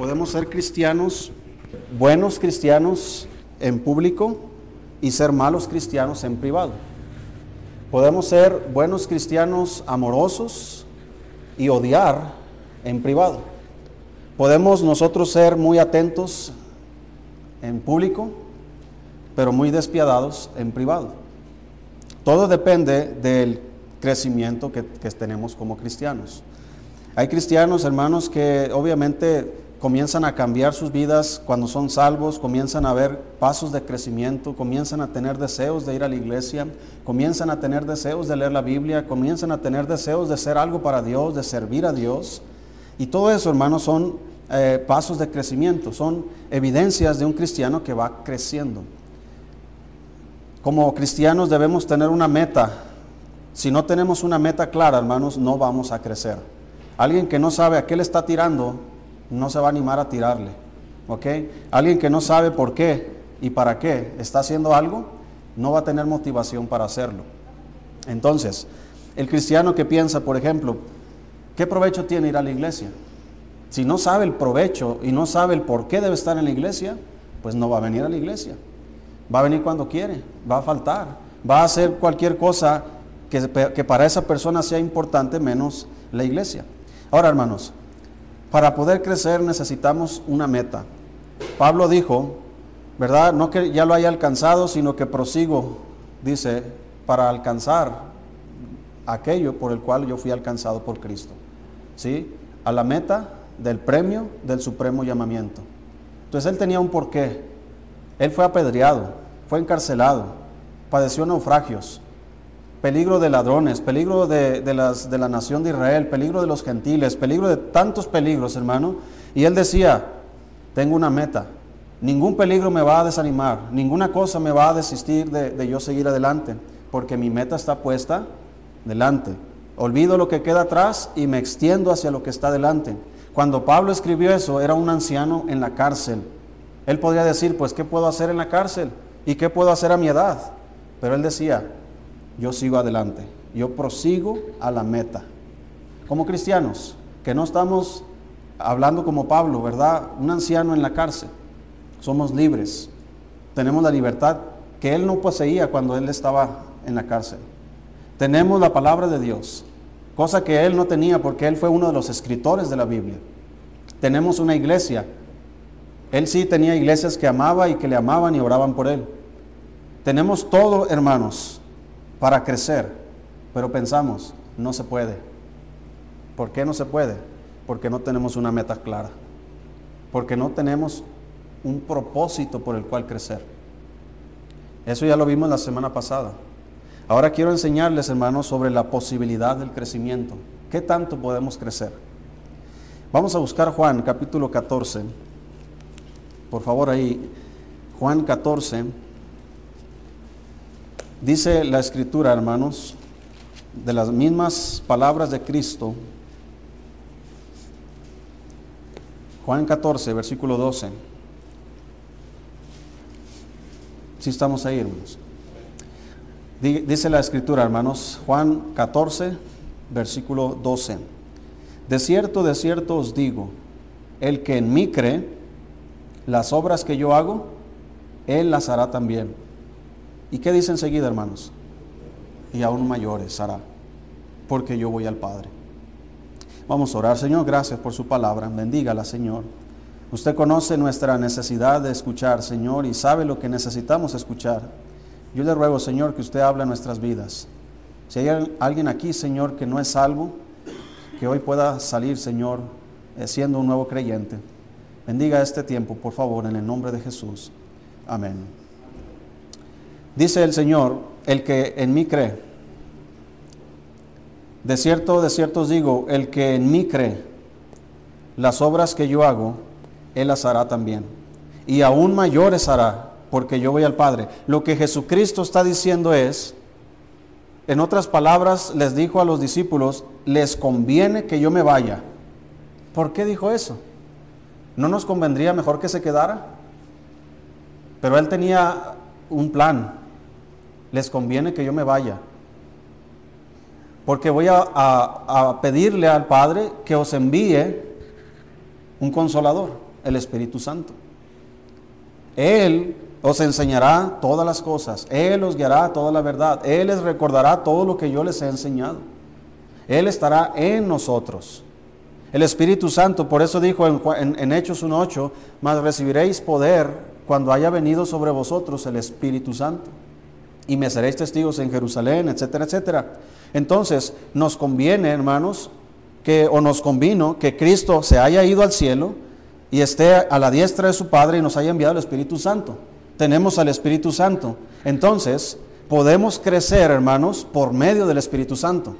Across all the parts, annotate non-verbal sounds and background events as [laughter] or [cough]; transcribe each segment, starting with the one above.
Podemos ser cristianos, buenos cristianos en público y ser malos cristianos en privado. Podemos ser buenos cristianos amorosos y odiar en privado. Podemos nosotros ser muy atentos en público, pero muy despiadados en privado. Todo depende del crecimiento que, que tenemos como cristianos. Hay cristianos, hermanos, que obviamente comienzan a cambiar sus vidas cuando son salvos, comienzan a ver pasos de crecimiento, comienzan a tener deseos de ir a la iglesia, comienzan a tener deseos de leer la Biblia, comienzan a tener deseos de hacer algo para Dios, de servir a Dios. Y todo eso, hermanos, son eh, pasos de crecimiento, son evidencias de un cristiano que va creciendo. Como cristianos debemos tener una meta. Si no tenemos una meta clara, hermanos, no vamos a crecer. Alguien que no sabe a qué le está tirando, no se va a animar a tirarle. ¿Ok? Alguien que no sabe por qué y para qué está haciendo algo, no va a tener motivación para hacerlo. Entonces, el cristiano que piensa, por ejemplo, ¿qué provecho tiene ir a la iglesia? Si no sabe el provecho y no sabe el por qué debe estar en la iglesia, pues no va a venir a la iglesia. Va a venir cuando quiere, va a faltar, va a hacer cualquier cosa que, que para esa persona sea importante menos la iglesia. Ahora, hermanos, para poder crecer necesitamos una meta. Pablo dijo, ¿verdad? No que ya lo haya alcanzado, sino que prosigo, dice, para alcanzar aquello por el cual yo fui alcanzado por Cristo. ¿Sí? A la meta del premio del supremo llamamiento. Entonces él tenía un porqué. Él fue apedreado, fue encarcelado, padeció naufragios, peligro de ladrones, peligro de, las, de la nación de Israel, peligro de los gentiles, peligro de tantos peligros, hermano. Y él decía, tengo una meta, ningún peligro me va a desanimar, ninguna cosa me va a desistir de, de yo seguir adelante, porque mi meta está puesta delante. Olvido lo que queda atrás y me extiendo hacia lo que está delante. Cuando Pablo escribió eso, era un anciano en la cárcel. Él podría decir, pues, ¿qué puedo hacer en la cárcel? ¿Y qué puedo hacer a mi edad? Pero él decía, yo sigo adelante, yo prosigo a la meta. Como cristianos, que no estamos hablando como Pablo, ¿verdad? Un anciano en la cárcel. Somos libres. Tenemos la libertad que él no poseía cuando él estaba en la cárcel. Tenemos la palabra de Dios, cosa que él no tenía porque él fue uno de los escritores de la Biblia. Tenemos una iglesia. Él sí tenía iglesias que amaba y que le amaban y oraban por él. Tenemos todo, hermanos, para crecer, pero pensamos, no se puede. ¿Por qué no se puede? Porque no tenemos una meta clara, porque no tenemos un propósito por el cual crecer. Eso ya lo vimos la semana pasada. Ahora quiero enseñarles, hermanos, sobre la posibilidad del crecimiento. ¿Qué tanto podemos crecer? Vamos a buscar Juan capítulo 14. Por favor ahí, Juan 14. Dice la escritura, hermanos, de las mismas palabras de Cristo, Juan 14, versículo 12. Si estamos ahí, hermanos. Dice la escritura, hermanos, Juan 14, versículo 12. De cierto, de cierto os digo, el que en mí cree, las obras que yo hago, él las hará también ¿Y qué dice enseguida, hermanos? Y aún mayores hará, porque yo voy al Padre. Vamos a orar, Señor, gracias por su palabra. Bendígala, Señor. Usted conoce nuestra necesidad de escuchar, Señor, y sabe lo que necesitamos escuchar. Yo le ruego, Señor, que usted hable en nuestras vidas. Si hay alguien aquí, Señor, que no es salvo, que hoy pueda salir, Señor, eh, siendo un nuevo creyente. Bendiga este tiempo, por favor, en el nombre de Jesús. Amén. Dice el Señor, el que en mí cree. De cierto, de cierto os digo, el que en mí cree, las obras que yo hago, él las hará también. Y aún mayores hará, porque yo voy al Padre. Lo que Jesucristo está diciendo es, en otras palabras, les dijo a los discípulos, les conviene que yo me vaya. ¿Por qué dijo eso? ¿No nos convendría mejor que se quedara? Pero él tenía un plan les conviene que yo me vaya. Porque voy a, pedirle al Padre que os envíe un consolador. el Espíritu Santo. Él os enseñará todas las cosas, Él os guiará toda la verdad, Él les recordará todo lo que yo les he enseñado. Él estará en nosotros. El Espíritu Santo, por eso dijo en, en Hechos 1.8, mas recibiréis poder cuando haya venido sobre vosotros el Espíritu Santo. Y me seréis testigos en Jerusalén, etcétera, etcétera. Entonces, nos conviene, hermanos, que, o nos convino que Cristo se haya ido al cielo y esté a la diestra de su Padre y nos haya enviado el Espíritu Santo. Tenemos al Espíritu Santo. Entonces, podemos crecer, hermanos, por medio del Espíritu Santo.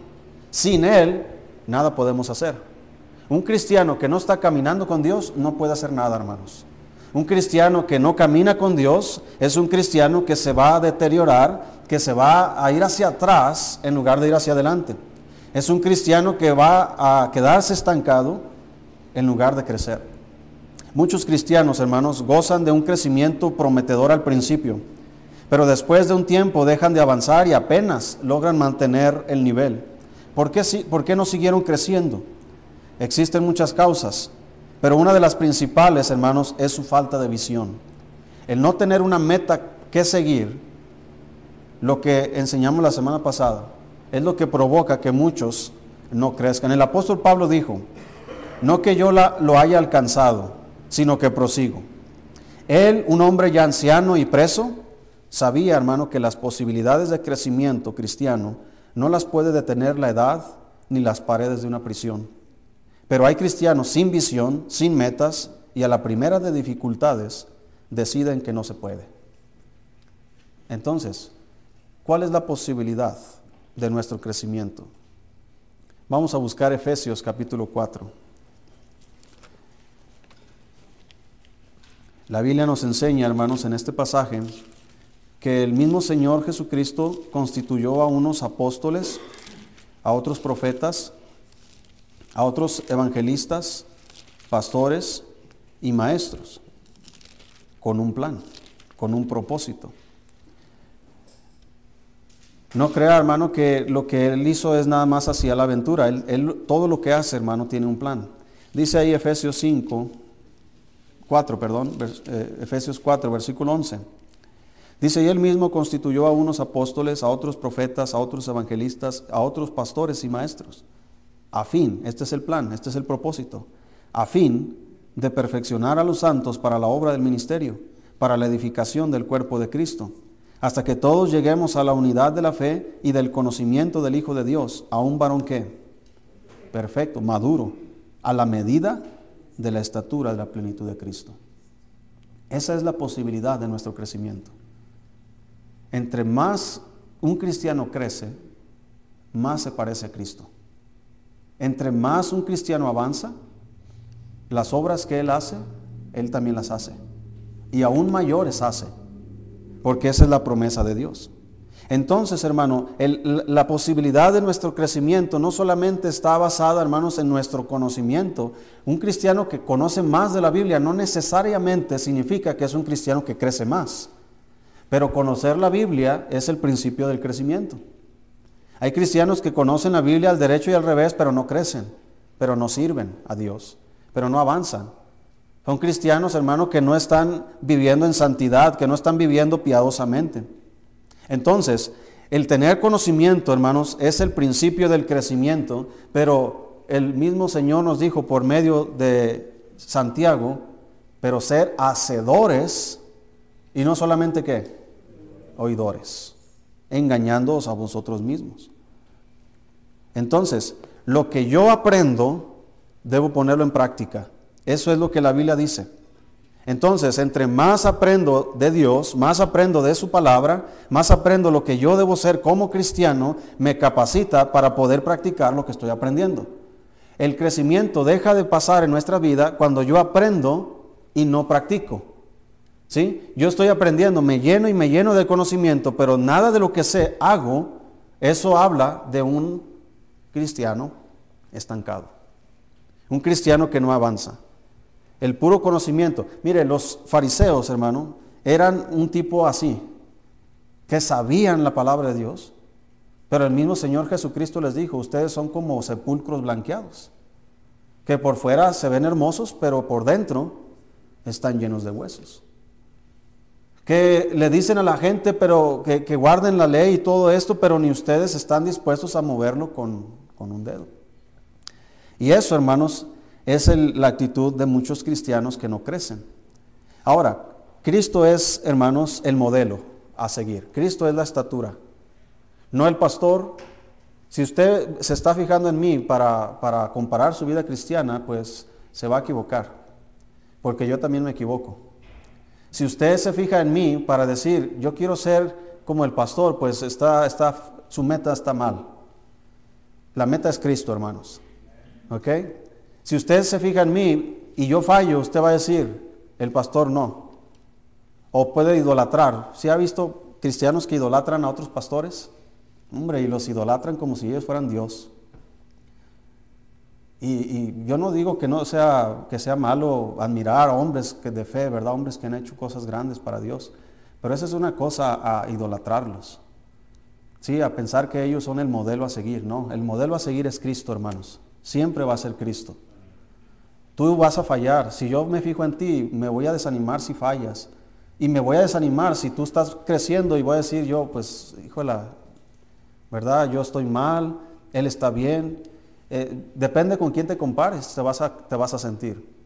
Sin Él, nada podemos hacer. Un cristiano que no está caminando con Dios no puede hacer nada, hermanos. Un cristiano que no camina con Dios es un cristiano que se va a deteriorar, que se va a ir hacia atrás en lugar de ir hacia adelante. Es un cristiano que va a quedarse estancado en lugar de crecer. Muchos cristianos, hermanos, gozan de un crecimiento prometedor al principio, pero después de un tiempo dejan de avanzar y apenas logran mantener el nivel. ¿Por qué, ¿Por qué no siguieron creciendo? Existen muchas causas, pero una de las principales, hermanos, es su falta de visión. El no tener una meta que seguir, lo que enseñamos la semana pasada, es lo que provoca que muchos no crezcan. El apóstol Pablo dijo, no que yo la, lo haya alcanzado, sino que prosigo. Él, un hombre ya anciano y preso, sabía, hermano, que las posibilidades de crecimiento cristiano no las puede detener la edad ni las paredes de una prisión. Pero hay cristianos sin visión, sin metas, y a la primera de dificultades deciden que no se puede. Entonces, ¿cuál es la posibilidad de nuestro crecimiento? Vamos a buscar Efesios capítulo 4. La Biblia nos enseña, hermanos, en este pasaje, que el mismo Señor Jesucristo constituyó a unos apóstoles, a otros profetas, a otros evangelistas, pastores y maestros, con un plan, con un propósito. No crea, hermano, que lo que él hizo es nada más hacia la aventura. Él, todo lo que hace, hermano, tiene un plan. Dice ahí Efesios 5, 4, perdón, eh, Efesios 4, versículo 11. Dice, y él mismo constituyó a unos apóstoles, a otros profetas, a otros evangelistas, a otros pastores y maestros, a fin, este es el plan, este es el propósito, a fin de perfeccionar a los santos para la obra del ministerio, para la edificación del cuerpo de Cristo, hasta que todos lleguemos a la unidad de la fe y del conocimiento del Hijo de Dios, a un varón que, perfecto, maduro, a la medida de la estatura de la plenitud de Cristo. Esa es la posibilidad de nuestro crecimiento. Entre más un cristiano crece, más se parece a Cristo. Entre más un cristiano avanza, las obras que él hace, él también las hace. Y aún mayores hace, porque esa es la promesa de Dios. Entonces, hermano, la posibilidad de nuestro crecimiento no solamente está basada, hermanos, en nuestro conocimiento. Un cristiano que conoce más de la Biblia no necesariamente significa que es un cristiano que crece más. Pero conocer la Biblia es el principio del crecimiento. Hay cristianos que conocen la Biblia al derecho y al revés, pero no crecen, pero no sirven a Dios, pero no avanzan. Son cristianos, hermanos, que no están viviendo en santidad, que no están viviendo piadosamente. Entonces, el tener conocimiento, hermanos, es el principio del crecimiento, pero el mismo Señor nos dijo por medio de Santiago, pero ser hacedores y no solamente qué, oidores, engañándoos a vosotros mismos. Entonces, lo que yo aprendo, debo ponerlo en práctica. Eso es lo que la Biblia dice. Entonces, entre más aprendo de Dios, más aprendo de su palabra, más aprendo lo que yo debo ser como cristiano, me capacita para poder practicar lo que estoy aprendiendo. El crecimiento deja de pasar en nuestra vida cuando yo aprendo y no practico. ¿Sí? Yo estoy aprendiendo, me lleno y me lleno de conocimiento, pero nada de lo que sé hago, eso habla de un cristiano estancado. Un cristiano que no avanza el puro conocimiento. Mire, los fariseos, hermano, eran un tipo así, que sabían la palabra de Dios, pero el mismo Señor Jesucristo les dijo, ustedes son como sepulcros blanqueados, que por fuera se ven hermosos, pero por dentro están llenos de huesos. Que le dicen a la gente, pero que, guarden la ley y todo esto, pero ni ustedes están dispuestos a moverlo con, un dedo. Y eso, hermanos, es la actitud de muchos cristianos que no crecen. Ahora, Cristo es, hermanos, el modelo a seguir. Cristo es la estatura. No el pastor. Si usted se está fijando en mí para, para comparar su vida cristiana, pues se va a equivocar. Porque yo también me equivoco. Si usted se fija en mí para decir, yo quiero ser como el pastor, pues está, está, su meta está mal. La meta es Cristo, hermanos. ¿Ok? Si usted se fija en mí y yo fallo, usted va a decir, el pastor no. O puede idolatrar. ¿Si ha visto cristianos que idolatran a otros pastores? Hombre, y los idolatran como si ellos fueran Dios. Y, yo no digo que no sea, que sea malo admirar a hombres que de fe, ¿verdad? Hombres que han hecho cosas grandes para Dios. Pero esa es una cosa a idolatrarlos. Sí, a pensar que ellos son el modelo a seguir. No, el modelo a seguir es Cristo, hermanos. Siempre va a ser Cristo. Tú vas a fallar. Si yo me fijo en ti, me voy a desanimar si fallas. Y me voy a desanimar si tú estás creciendo y voy a decir yo, pues, híjole, ¿verdad? Yo estoy mal, él está bien. Eh, depende con quién te compares, te vas, a, te vas a sentir.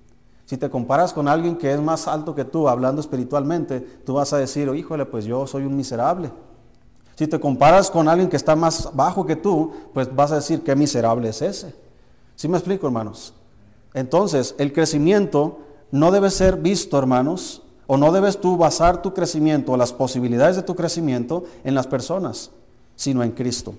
Si te comparas con alguien que es más alto que tú, hablando espiritualmente, tú vas a decir, oh, híjole, pues yo soy un miserable. Si te comparas con alguien que está más bajo que tú, pues vas a decir, qué miserable es ese. ¿Sí me explico, hermanos? Entonces, el crecimiento no debe ser visto, hermanos, o no debes tú basar tu crecimiento las posibilidades de tu crecimiento en las personas, sino en Cristo.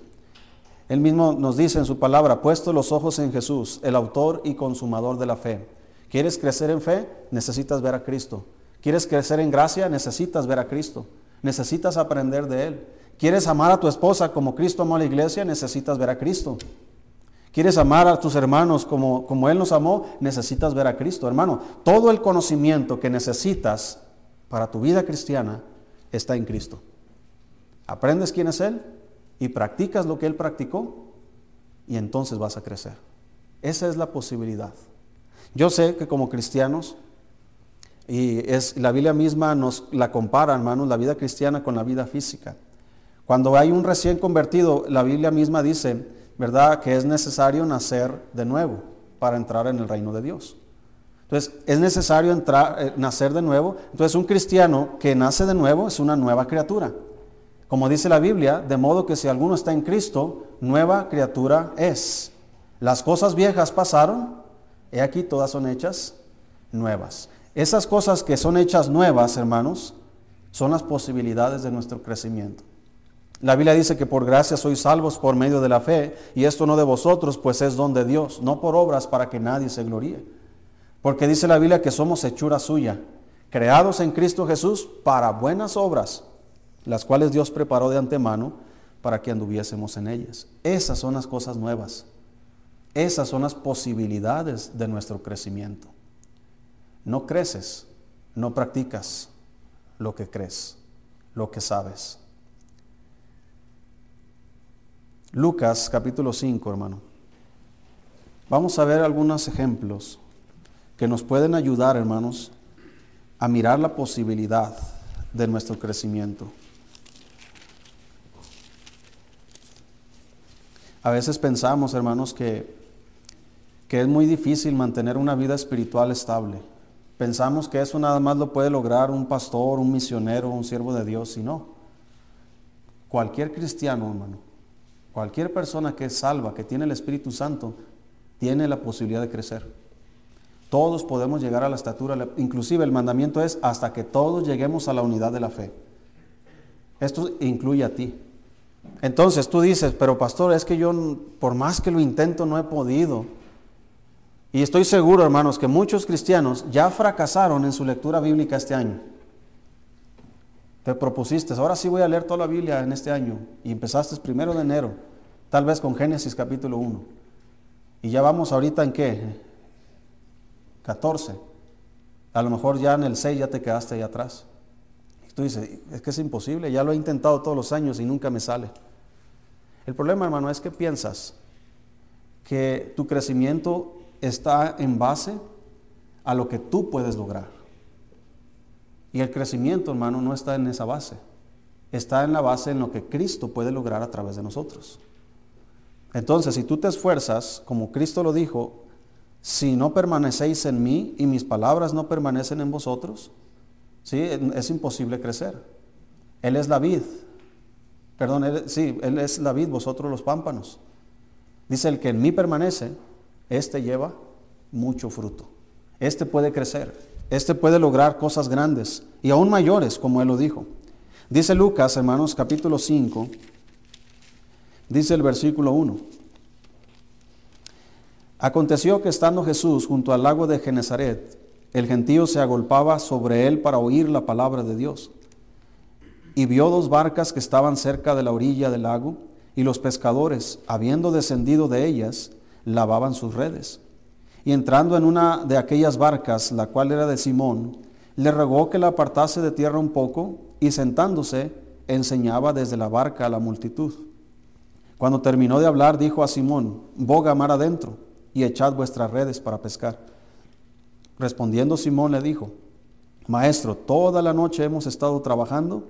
Él mismo nos dice en su palabra, puesto los ojos en Jesús, el autor y consumador de la fe. ¿Quieres crecer en fe? Necesitas ver a Cristo. ¿Quieres crecer en gracia? Necesitas ver a Cristo. Necesitas aprender de Él. ¿Quieres amar a tu esposa como Cristo amó a la iglesia? Necesitas ver a Cristo. ¿Quieres amar a tus hermanos como, como Él nos amó? Necesitas ver a Cristo. Hermano, todo el conocimiento que necesitas para tu vida cristiana está en Cristo. Aprendes quién es Él y practicas lo que Él practicó y entonces vas a crecer. Esa es la posibilidad. Yo sé que como cristianos, y es la Biblia misma nos la compara, hermanos, la vida cristiana con la vida física. Cuando hay un recién convertido, la Biblia misma dice, ¿verdad? Que es necesario nacer de nuevo para entrar en el reino de Dios. Entonces, es necesario entrar, eh, nacer de nuevo. Entonces, un cristiano que nace de nuevo es una nueva criatura. Como dice la Biblia, de modo que si alguno está en Cristo, nueva criatura es. Las cosas viejas pasaron, he aquí todas son hechas nuevas. Esas cosas que son hechas nuevas, hermanos, son las posibilidades de nuestro crecimiento. La Biblia dice que por gracia sois salvos por medio de la fe, y esto no de vosotros, pues es don de Dios, no por obras para que nadie se gloríe. Porque dice la Biblia que somos hechura suya, creados en Cristo Jesús para buenas obras, las cuales Dios preparó de antemano para que anduviésemos en ellas. Esas son las cosas nuevas. Esas son las posibilidades de nuestro crecimiento. No creces, no practicas lo que crees, lo que sabes. Lucas capítulo 5, hermano. Vamos a ver algunos ejemplos que nos pueden ayudar, hermanos, a mirar la posibilidad de nuestro crecimiento. A veces pensamos, hermanos, que, que es muy difícil mantener una vida espiritual estable. Pensamos que eso nada más lo puede lograr un pastor, un misionero, un siervo de Dios, y no. Cualquier cristiano, hermano, Cualquier persona que es salva, que tiene el Espíritu Santo, tiene la posibilidad de crecer. Todos podemos llegar a la estatura, inclusive el mandamiento es hasta que todos lleguemos a la unidad de la fe. Esto incluye a ti. Entonces tú dices, pero pastor, es que yo por más que lo intento no he podido. Y estoy seguro, hermanos, que muchos cristianos ya fracasaron en su lectura bíblica este año. Te propusiste, ahora sí voy a leer toda la Biblia en este año y empezaste primero de enero, tal vez con Génesis capítulo 1. Y ya vamos ahorita en qué? 14. A lo mejor ya en el 6 ya te quedaste ahí atrás. Tú dices, es que es imposible, ya lo he intentado todos los años y nunca me sale. El problema, hermano, es que piensas que tu crecimiento está en base a lo que tú puedes lograr. Y el crecimiento, hermano, no está en esa base. Está en la base en lo que Cristo puede lograr a través de nosotros. Entonces, si tú te esfuerzas, como Cristo lo dijo, si no permanecéis en mí y mis palabras no permanecen en vosotros, ¿sí? es imposible crecer. Él es la vid. Perdón, sí, Él es la vid, vosotros los pámpanos. Dice, el que en mí permanece, este lleva mucho fruto. Este puede crecer. Este puede lograr cosas grandes y aún mayores, como él lo dijo. Dice Lucas, hermanos, capítulo 5, dice el versículo 1. Aconteció que estando Jesús junto al lago de Genezaret, el gentío se agolpaba sobre él para oír la palabra de Dios. Y vio dos barcas que estaban cerca de la orilla del lago, y los pescadores, habiendo descendido de ellas, lavaban sus redes. Y entrando en una de aquellas barcas, la cual era de Simón, le rogó que la apartase de tierra un poco y sentándose enseñaba desde la barca a la multitud. Cuando terminó de hablar, dijo a Simón, boga mar adentro y echad vuestras redes para pescar. Respondiendo Simón le dijo, Maestro, toda la noche hemos estado trabajando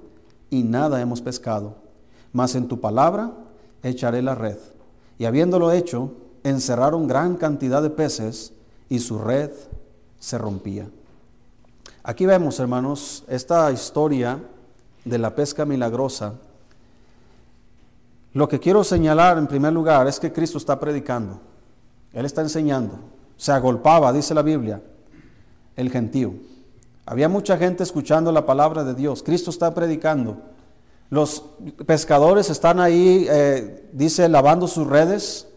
y nada hemos pescado, mas en tu palabra echaré la red. Y habiéndolo hecho, encerraron gran cantidad de peces y su red se rompía. Aquí vemos, hermanos, esta historia de la pesca milagrosa. Lo que quiero señalar en primer lugar es que Cristo está predicando. Él está enseñando. Se agolpaba, dice la Biblia, el gentío. Había mucha gente escuchando la palabra de Dios. Cristo está predicando. Los pescadores están ahí, eh, dice, lavando sus redes.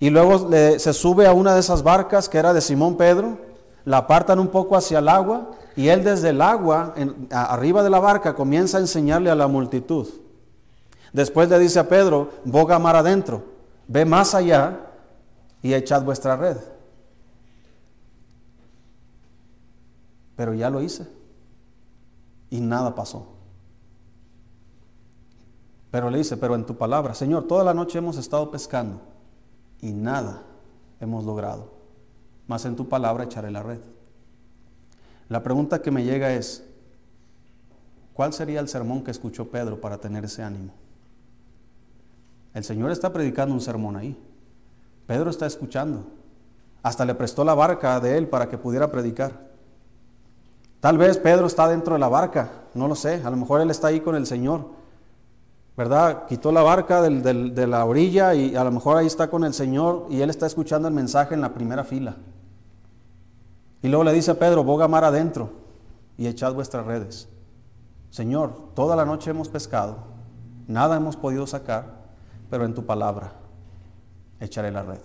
Y luego se sube a una de esas barcas que era de Simón Pedro, la apartan un poco hacia el agua y él desde el agua, arriba de la barca, comienza a enseñarle a la multitud. Después le dice a Pedro, boga mar adentro, ve más allá y echad vuestra red. Pero ya lo hice y nada pasó. Pero le dice, pero en tu palabra, Señor, toda la noche hemos estado pescando y nada hemos logrado. Más en tu palabra echaré la red. La pregunta que me llega es, ¿cuál sería el sermón que escuchó Pedro para tener ese ánimo? El Señor está predicando un sermón ahí. Pedro está escuchando. Hasta le prestó la barca de él para que pudiera predicar. Tal vez Pedro está dentro de la barca, no lo sé. A lo mejor él está ahí con el Señor. ¿verdad? Quitó la barca de la orilla y a lo mejor ahí está con el Señor y él está escuchando el mensaje en la primera fila. Y luego le dice a Pedro, boga mar adentro y echad vuestras redes. Señor, toda la noche hemos pescado, nada hemos podido sacar, pero en tu palabra echaré la red.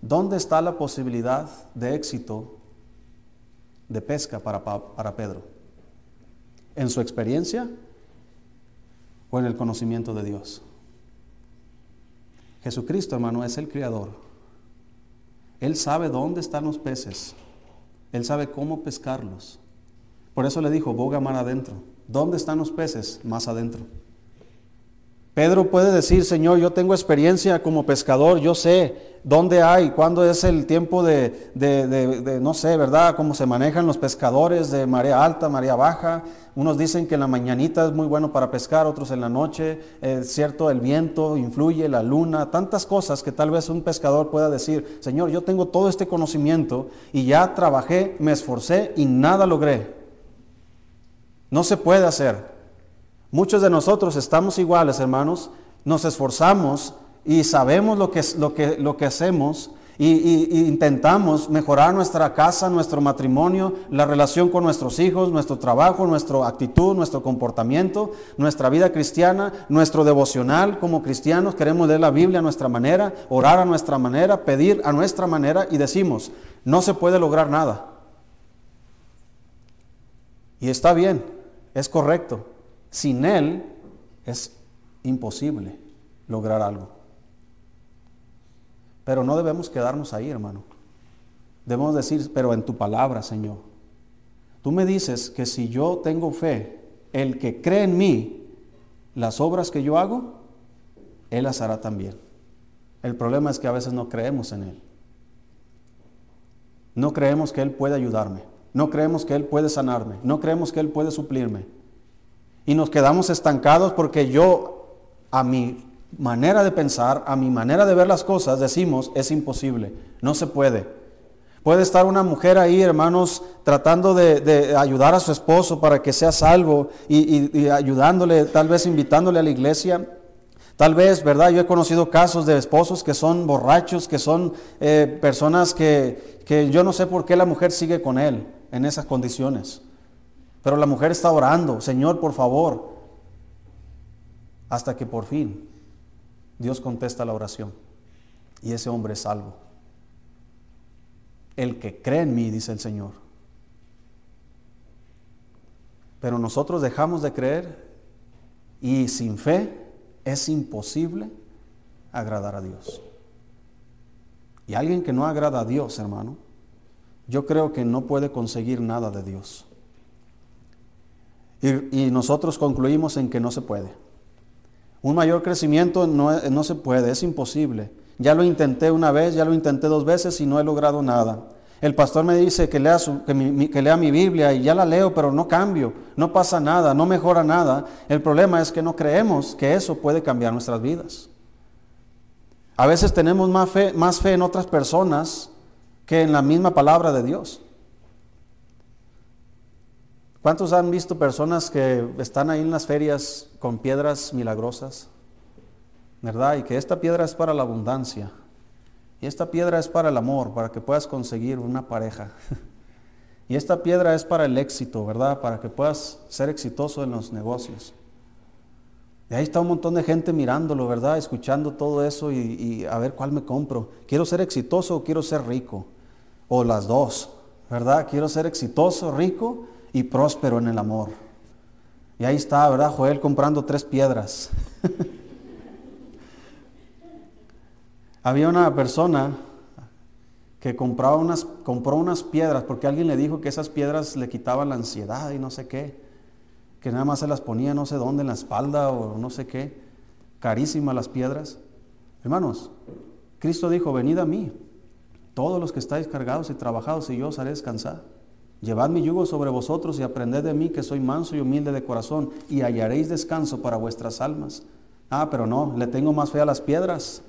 ¿Dónde está la posibilidad de éxito de pesca para, para Pedro? ¿En su experiencia? o en el conocimiento de Dios. Jesucristo, hermano, es el Creador. Él sabe dónde están los peces. Él sabe cómo pescarlos. Por eso le dijo, boga mar adentro. ¿Dónde están los peces? Más adentro. Pedro puede decir, Señor, yo tengo experiencia como pescador, yo sé dónde hay, cuándo es el tiempo de, no sé, ¿verdad? Cómo se manejan los pescadores de marea alta, marea baja. Unos dicen que en la mañanita es muy bueno para pescar, otros en la noche. Es cierto, el viento influye, la luna, tantas cosas que tal vez un pescador pueda decir, Señor, yo tengo todo este conocimiento y ya trabajé, me esforcé y nada logré. No se puede hacer. Muchos de nosotros estamos iguales, hermanos, nos esforzamos y sabemos lo que, lo que, lo que hacemos y, intentamos mejorar nuestra casa, nuestro matrimonio, la relación con nuestros hijos, nuestro trabajo, nuestra actitud, nuestro comportamiento, nuestra vida cristiana, nuestro devocional como cristianos. Queremos leer la Biblia a nuestra manera, orar a nuestra manera, pedir a nuestra manera y decimos, no se puede lograr nada. Y está bien, es correcto. Sin Él es imposible lograr algo. Pero no debemos quedarnos ahí, hermano. Debemos decir, pero en tu palabra, Señor. Tú me dices que si yo tengo fe, el que cree en mí, las obras que yo hago, Él las hará también. El problema es que a veces no creemos en Él. No creemos que Él puede ayudarme. no creemos que Él puede sanarme, no creemos que Él puede suplirme. Y nos quedamos estancados porque yo, a mi manera de pensar, a mi manera de ver las cosas, decimos, es imposible, no se puede. Puede estar una mujer ahí, hermanos, tratando de, ayudar a su esposo para que sea salvo y, ayudándole, tal vez invitándole a la iglesia. Tal vez, ¿verdad? Yo he conocido casos de esposos que son borrachos, que son eh, personas que, que yo no sé por qué la mujer sigue con él en esas condiciones. Pero la mujer está orando, Señor, por favor, hasta que por fin Dios contesta la oración y ese hombre es salvo. El que cree en mí, dice el Señor. Pero nosotros dejamos de creer y sin fe es imposible agradar a Dios. Y alguien que no agrada a Dios, hermano, yo creo que no puede conseguir nada de Dios. Y, nosotros concluimos en que no se puede. Un mayor crecimiento no, no se puede, es imposible. Ya lo intenté una vez, ya lo intenté dos veces y no he logrado nada. El pastor me dice que lea, mi, que lea, mi, Biblia y ya la leo, pero no cambio, no pasa nada, no mejora nada. El problema es que no creemos que eso puede cambiar nuestras vidas. A veces tenemos más fe, más fe en otras personas que en la misma palabra de Dios. ¿Cuántos han visto personas que están ahí en las ferias con piedras milagrosas? ¿Verdad? Y que esta piedra es para la abundancia. Y esta piedra es para el amor, para que puedas conseguir una pareja. [laughs] Y esta piedra es para el éxito, ¿verdad? Para que puedas ser exitoso en los negocios. Y ahí está un montón de gente mirándolo, ¿verdad? Escuchando todo eso y, a ver cuál me compro. ¿Quiero ser exitoso o quiero ser rico? o las dos, ¿verdad? Quiero ser exitoso, rico y próspero en el amor. Y ahí está, ¿verdad? Joel comprando tres piedras. [laughs] Había una persona que compraba unas, compró unas piedras porque alguien le dijo que esas piedras le quitaban la ansiedad y no sé qué, que nada más se las ponía no sé dónde, en la espalda o no sé qué, carísimas las piedras. Hermanos, Cristo dijo, venid a mí, todos los que estáis cargados y trabajados y yo os haré descansar. Llevad mi yugo sobre vosotros y aprended de mí que soy manso y humilde de corazón y hallaréis descanso para vuestras almas. Ah, pero no, le tengo más fe a las piedras.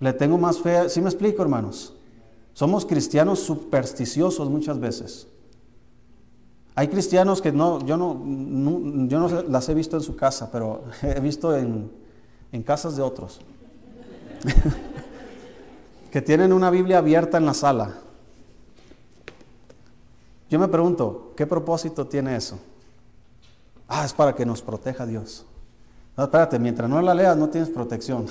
Le tengo más fe, ¿sí me explico hermanos? Somos cristianos supersticiosos muchas veces. Hay cristianos que no, yo no, yo no las he visto en su casa, pero [laughs] he visto en, en casas de otros. [laughs] que tienen una Biblia abierta en la sala. Yo me pregunto, ¿qué propósito tiene eso? Ah, es para que nos proteja Dios. No, espérate, mientras no la leas no tienes protección.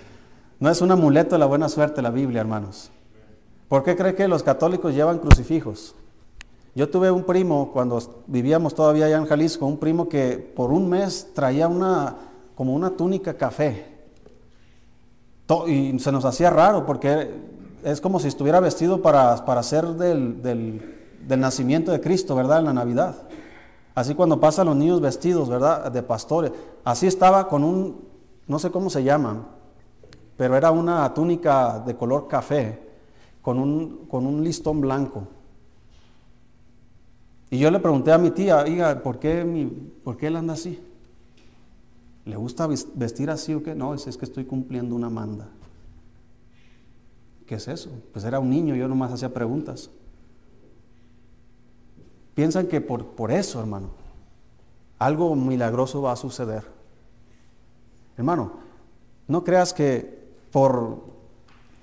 [laughs] no es un amuleto de la buena suerte la Biblia, hermanos. ¿Por qué cree que los católicos llevan crucifijos? Yo tuve un primo cuando vivíamos todavía allá en Jalisco, un primo que por un mes traía una como una túnica café y se nos hacía raro porque es como si estuviera vestido para, para ser del, del, nacimiento de Cristo, ¿verdad? En la Navidad. Así cuando pasan los niños vestidos, ¿verdad? De pastores. Así estaba con un, no sé cómo se llama, pero era una túnica de color café con un, con un listón blanco. Y yo le pregunté a mi tía, oiga, ¿por qué, mi, ¿por qué él anda así? ¿Le gusta vestir así o qué? No, es, es que estoy cumpliendo una manda. ¿Qué es eso? Pues era un niño, yo nomás hacía preguntas. Piensan que por, por eso, hermano, algo milagroso va a suceder. Hermano, no creas que por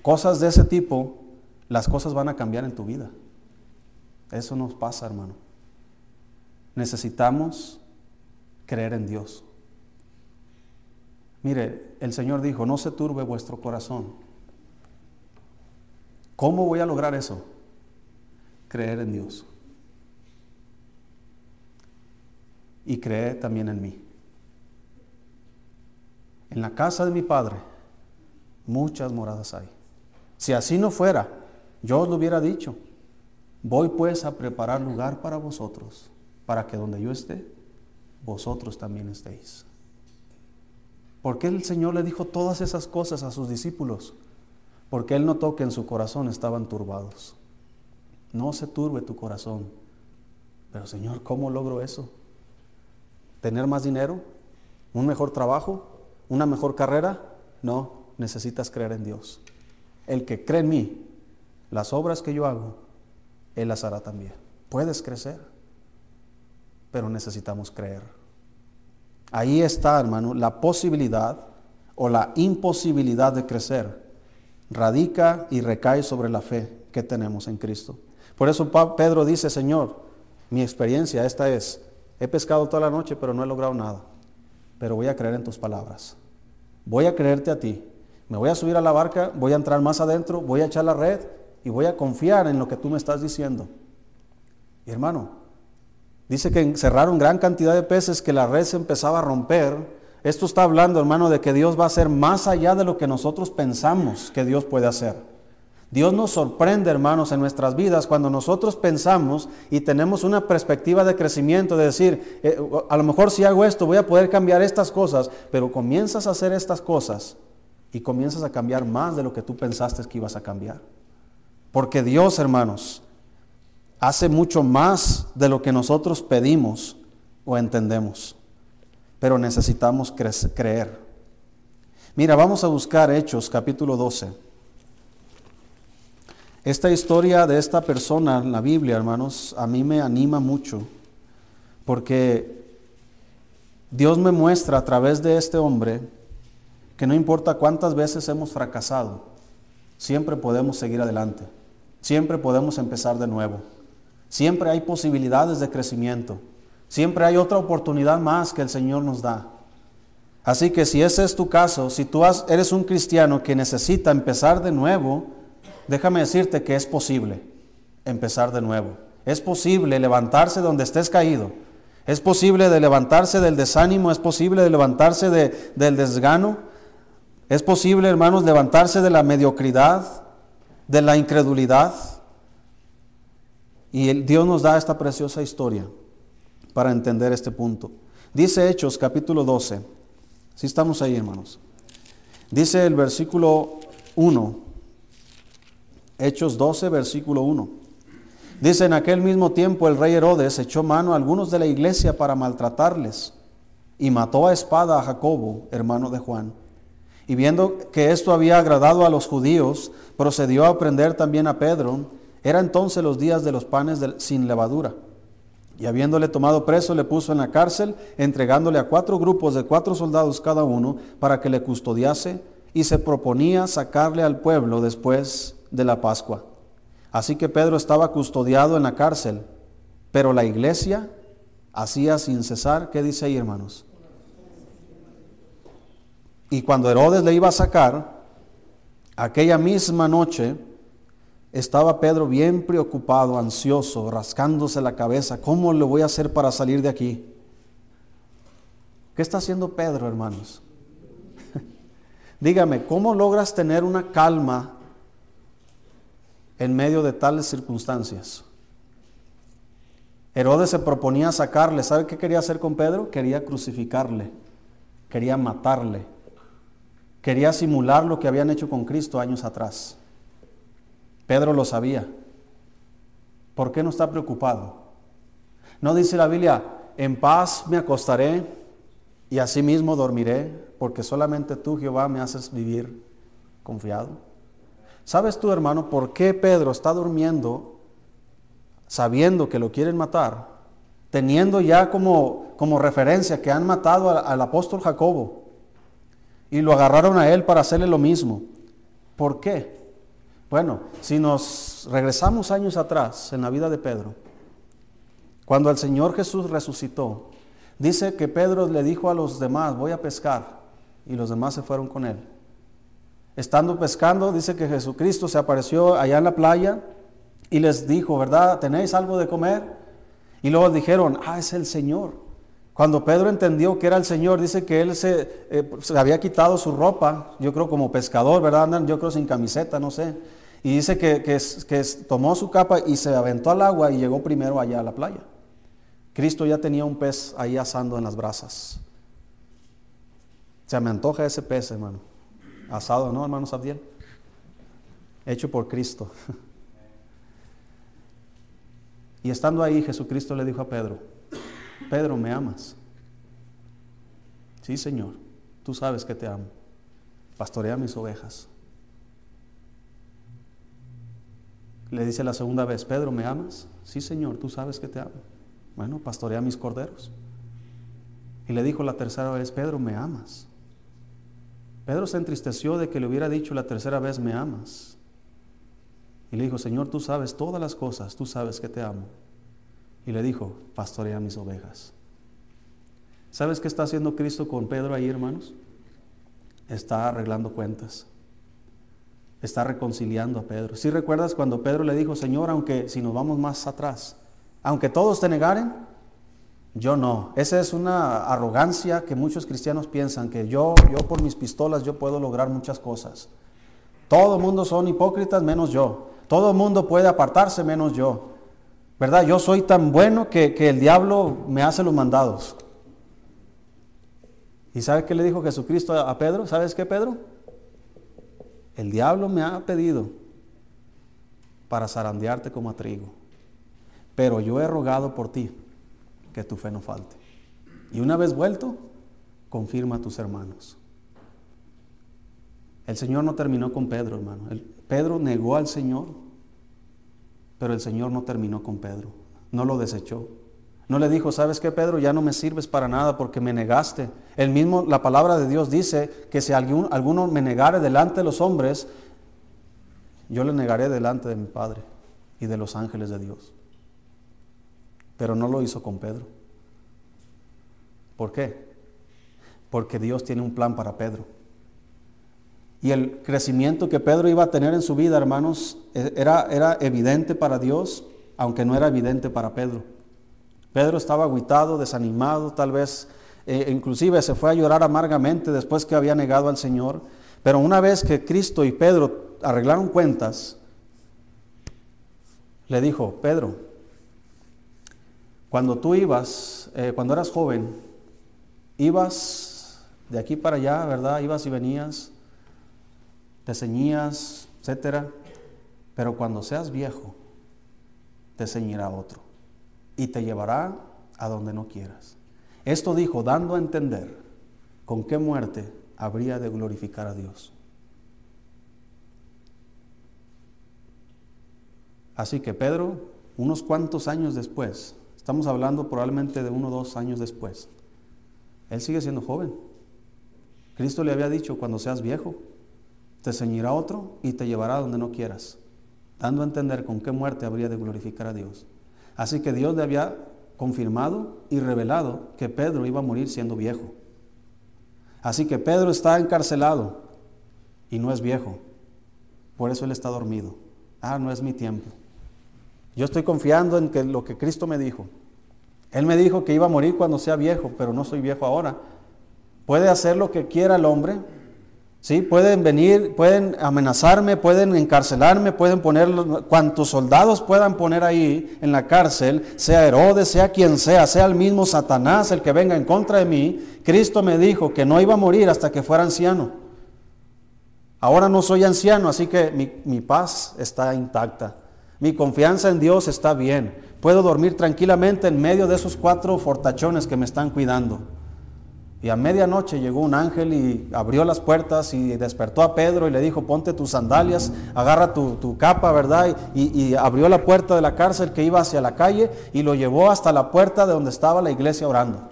cosas de ese tipo las cosas van a cambiar en tu vida. Eso nos pasa, hermano. Necesitamos creer en Dios. Mire, el Señor dijo, no se turbe vuestro corazón. ¿Cómo voy a lograr eso? Creer en Dios. Y creer también en mí. En la casa de mi Padre muchas moradas hay. Si así no fuera, yo os lo hubiera dicho. Voy pues a preparar lugar para vosotros, para que donde yo esté, vosotros también estéis. ¿Por qué el Señor le dijo todas esas cosas a sus discípulos? Porque Él notó que en su corazón estaban turbados. No se turbe tu corazón. Pero Señor, ¿cómo logro eso? ¿Tener más dinero? ¿Un mejor trabajo? ¿Una mejor carrera? No, necesitas creer en Dios. El que cree en mí, las obras que yo hago, Él las hará también. Puedes crecer, pero necesitamos creer. Ahí está, hermano, la posibilidad o la imposibilidad de crecer. Radica y recae sobre la fe que tenemos en Cristo. Por eso Pedro dice, Señor, mi experiencia esta es, he pescado toda la noche, pero no he logrado nada. Pero voy a creer en tus palabras. Voy a creerte a ti. Me voy a subir a la barca, voy a entrar más adentro, voy a echar la red y voy a confiar en lo que tú me estás diciendo. Y hermano, dice que encerraron gran cantidad de peces, que la red se empezaba a romper. Esto está hablando, hermano, de que Dios va a hacer más allá de lo que nosotros pensamos que Dios puede hacer. Dios nos sorprende, hermanos, en nuestras vidas cuando nosotros pensamos y tenemos una perspectiva de crecimiento, de decir, eh, a lo mejor si hago esto voy a poder cambiar estas cosas, pero comienzas a hacer estas cosas y comienzas a cambiar más de lo que tú pensaste que ibas a cambiar. Porque Dios, hermanos, hace mucho más de lo que nosotros pedimos o entendemos, pero necesitamos creer. Mira, vamos a buscar Hechos capítulo 12. Esta historia de esta persona en la Biblia, hermanos, a mí me anima mucho, porque Dios me muestra a través de este hombre que no importa cuántas veces hemos fracasado, siempre podemos seguir adelante, siempre podemos empezar de nuevo, siempre hay posibilidades de crecimiento, siempre hay otra oportunidad más que el Señor nos da. Así que si ese es tu caso, si tú eres un cristiano que necesita empezar de nuevo, déjame decirte que es posible empezar de nuevo. Es posible levantarse donde estés caído. Es posible de levantarse del desánimo, es posible de levantarse del desgano. Es posible, hermanos, levantarse de la mediocridad, de la incredulidad. Y Dios nos da esta preciosa historia para entender este punto. Dice Hechos capítulo 12. Si estamos ahí, hermanos. Dice el versículo 1. Hechos 12, versículo 1. Dice, en aquel mismo tiempo el rey Herodes echó mano a algunos de la iglesia para maltratarles y mató a espada a Jacobo, hermano de Juan. Y viendo que esto había agradado a los judíos, procedió a prender también a Pedro. Era entonces los días de los panes sin levadura. Y habiéndole tomado preso, le puso en la cárcel, entregándole a cuatro grupos de cuatro soldados cada uno, para que le custodiase, y se proponía sacarle al pueblo después de la Pascua. Así que Pedro estaba custodiado en la cárcel, pero la iglesia hacía sin cesar, ¿qué dice ahí hermanos? Y cuando Herodes le iba a sacar, aquella misma noche estaba Pedro bien preocupado, ansioso, rascándose la cabeza, ¿cómo le voy a hacer para salir de aquí? ¿Qué está haciendo Pedro, hermanos? [laughs] Dígame, ¿cómo logras tener una calma en medio de tales circunstancias. Herodes se proponía sacarle. ¿Sabe qué quería hacer con Pedro? Quería crucificarle, quería matarle, quería simular lo que habían hecho con Cristo años atrás. Pedro lo sabía. ¿Por qué no está preocupado? No dice la Biblia, en paz me acostaré y asimismo dormiré, porque solamente tú, Jehová, me haces vivir confiado. ¿Sabes tú, hermano, por qué Pedro está durmiendo sabiendo que lo quieren matar, teniendo ya como, como referencia que han matado al, apóstol Jacobo y lo agarraron a él para hacerle lo mismo? ¿Por qué? Bueno, si nos regresamos años atrás en la vida de Pedro, cuando el Señor Jesús resucitó, dice que Pedro le dijo a los demás, voy a pescar, y los demás se fueron con él. Estando pescando, dice que Jesucristo se apareció allá en la playa y les dijo, ¿verdad? ¿Tenéis algo de comer? Y luego dijeron, ah, es el Señor. Cuando Pedro entendió que era el Señor, dice que él se, eh, había quitado su ropa, yo creo como pescador, ¿verdad? Andan, yo creo sin camiseta, no sé. Y dice que, que, que tomó su capa y se aventó al agua y llegó primero allá a la playa. Cristo ya tenía un pez ahí asando en las brasas. Se me antoja ese pez, hermano. Asado, ¿no, hermanos Abdiel? Hecho por Cristo. Y estando ahí, Jesucristo le dijo a Pedro, Pedro, ¿me amas? Sí, Señor, tú sabes que te amo. Pastorea mis ovejas. Le dice la segunda vez, Pedro, ¿me amas? Sí, Señor, tú sabes que te amo. Bueno, pastorea mis corderos. Y le dijo la tercera vez, Pedro, ¿me amas? Pedro se entristeció de que le hubiera dicho la tercera vez, ¿me amas? Y le dijo, Señor, tú sabes todas las cosas, tú sabes que te amo. Y le dijo, pastorea mis ovejas. ¿Sabes qué está haciendo Cristo con Pedro ahí, hermanos? Está arreglando cuentas. Está reconciliando a Pedro. Si recuerdas cuando Pedro le dijo, Señor, aunque si nos vamos más atrás, aunque todos te negaren, yo no. Esa es una arrogancia que muchos cristianos piensan, que yo, yo por mis pistolas, yo puedo lograr muchas cosas. Todo el mundo son hipócritas menos yo. Todo el mundo puede apartarse menos yo. ¿Verdad? Yo soy tan bueno que, que el diablo me hace los mandados. ¿Y sabe qué le dijo Jesucristo a Pedro? ¿Sabes qué, Pedro? El diablo me ha pedido para zarandearte como a trigo pero yo he rogado por ti que tu fe no falte. Y una vez vuelto, confirma a tus hermanos. El Señor no terminó con Pedro, hermano. Pedro negó al Señor, pero el Señor no terminó con Pedro. No lo desechó. No le dijo, ¿sabes qué, Pedro? Ya no me sirves para nada porque me negaste. El mismo, la palabra de Dios dice que si algún, alguno me negare delante de los hombres, yo le negaré delante de mi Padre y de los ángeles de Dios. Pero no lo hizo con Pedro. ¿Por qué? Porque Dios tiene un plan para Pedro. Y el crecimiento que Pedro iba a tener en su vida, hermanos, e, era, era evidente para Dios, aunque no era evidente para Pedro. Pedro estaba aguitado, desanimado, tal vez, eh, inclusive se fue a llorar amargamente después que había negado al Señor. Pero una vez que Cristo y Pedro arreglaron cuentas, le dijo, Pedro, cuando tú ibas, eh, cuando eras joven, ibas de aquí para allá, ¿verdad? Ibas y venías, te ceñías, etcétera. Pero cuando seas viejo, te ceñirá otro y te llevará a donde no quieras. Esto dijo, dando a entender con qué muerte habría de glorificar a Dios. Así que Pedro, unos cuantos años después, Estamos hablando probablemente de uno o dos años después. Él sigue siendo joven. Cristo le había dicho, cuando seas viejo, te ceñirá otro y te llevará donde no quieras, dando a entender con qué muerte habría de glorificar a Dios. Así que Dios le había confirmado y revelado que Pedro iba a morir siendo viejo. Así que Pedro está encarcelado y no es viejo. Por eso él está dormido. Ah, no es mi tiempo. Yo estoy confiando en que lo que Cristo me dijo. Él me dijo que iba a morir cuando sea viejo, pero no soy viejo ahora. Puede hacer lo que quiera el hombre. ¿sí? Pueden venir, pueden amenazarme, pueden encarcelarme, pueden poner cuantos soldados puedan poner ahí en la cárcel, sea Herodes, sea quien sea, sea el mismo Satanás el que venga en contra de mí. Cristo me dijo que no iba a morir hasta que fuera anciano. Ahora no soy anciano, así que mi, mi paz está intacta. Mi confianza en Dios está bien. Puedo dormir tranquilamente en medio de esos cuatro fortachones que me están cuidando. Y a medianoche llegó un ángel y abrió las puertas y despertó a Pedro y le dijo, ponte tus sandalias, agarra tu, capa, ¿verdad? Y, y, abrió la puerta de la cárcel que iba hacia la calle y lo llevó hasta la puerta de donde estaba la iglesia orando.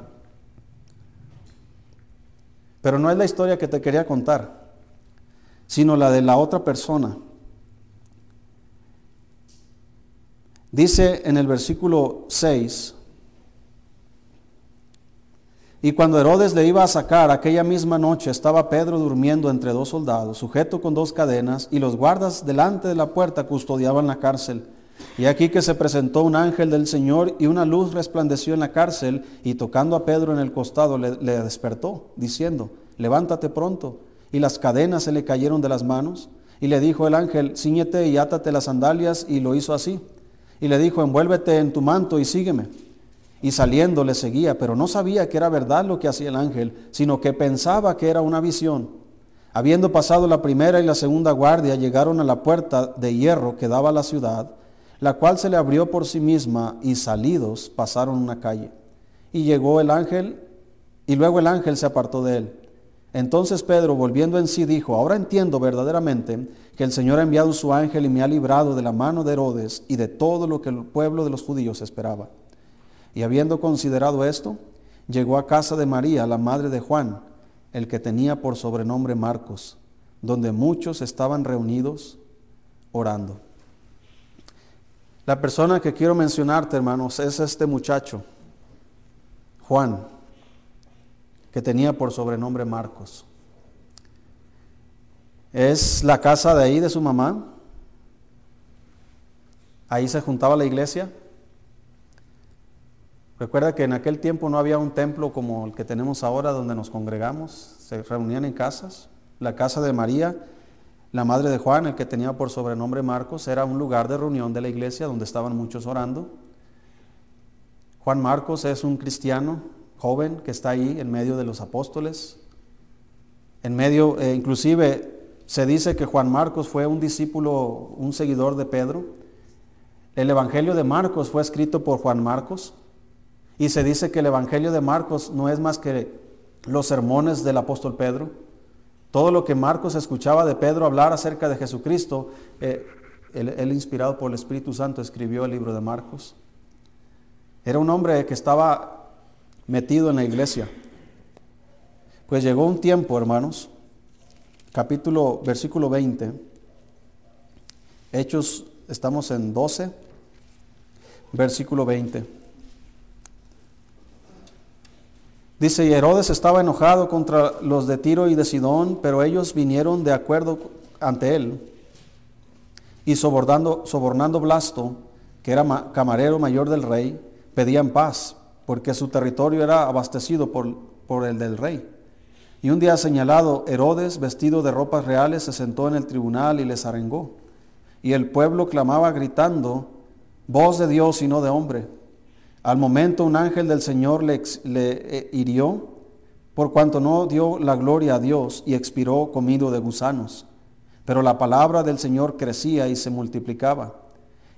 Pero no es la historia que te quería contar, sino la de la otra persona Dice en el versículo 6, y cuando Herodes le iba a sacar, aquella misma noche estaba Pedro durmiendo entre dos soldados, sujeto con dos cadenas, y los guardas delante de la puerta custodiaban la cárcel. Y aquí que se presentó un ángel del Señor y una luz resplandeció en la cárcel, y tocando a Pedro en el costado le, despertó, diciendo, levántate pronto. Y las cadenas se le cayeron de las manos. Y le dijo el ángel, ciñete y átate las sandalias, y lo hizo así y le dijo, envuélvete en tu manto y sígueme. Y saliendo le seguía, pero no sabía que era verdad lo que hacía el ángel, sino que pensaba que era una visión. Habiendo pasado la primera y la segunda guardia, llegaron a la puerta de hierro que daba a la ciudad. la cual se le abrió por sí misma y salidos pasaron una calle. Y llegó el ángel y luego el ángel se apartó de él. Entonces Pedro, volviendo en sí, dijo, ahora entiendo verdaderamente que el Señor ha enviado su ángel y me ha librado de la mano de Herodes y de todo lo que el pueblo de los judíos esperaba. Y habiendo considerado esto, llegó a casa de María, la madre de Juan, el que tenía por sobrenombre Marcos, donde muchos estaban reunidos orando. La persona que quiero mencionarte, hermanos, es este muchacho, Juan, que tenía por sobrenombre Marcos. Es la casa de ahí de su mamá. Ahí se juntaba la iglesia. Recuerda que en aquel tiempo no había un templo como el que tenemos ahora donde nos congregamos, se reunían en casas. La casa de María, la madre de Juan, el que tenía por sobrenombre Marcos, era un lugar de reunión de la iglesia donde estaban muchos orando. Juan Marcos es un cristiano joven que está ahí en medio de los apóstoles. En medio, eh, inclusive se dice que Juan Marcos fue un discípulo, un seguidor de Pedro. El Evangelio de Marcos fue escrito por Juan Marcos. Y se dice que el Evangelio de Marcos no es más que los sermones del apóstol Pedro. Todo lo que Marcos escuchaba de Pedro hablar acerca de Jesucristo, eh, él, inspirado por el Espíritu Santo escribió el libro de Marcos. Era un hombre que estaba metido en la iglesia. Pues llegó un tiempo, hermanos, capítulo, versículo 20, Hechos, estamos en 12, versículo 20. Dice, y Herodes estaba enojado contra los de Tiro y de Sidón, pero ellos vinieron de acuerdo ante él. Y sobornando, sobornando Blasto, que era camarero mayor del rey, pedían paz, porque su territorio era abastecido por, por el del rey. Y un día señalado, Herodes, vestido de ropas reales, se sentó en el tribunal y les arengó. Y el pueblo clamaba gritando, voz de Dios y no de hombre. Al momento un ángel del Señor le, eh, hirió por cuanto no dio la gloria a Dios y expiró comido de gusanos. Pero la palabra del Señor crecía y se multiplicaba.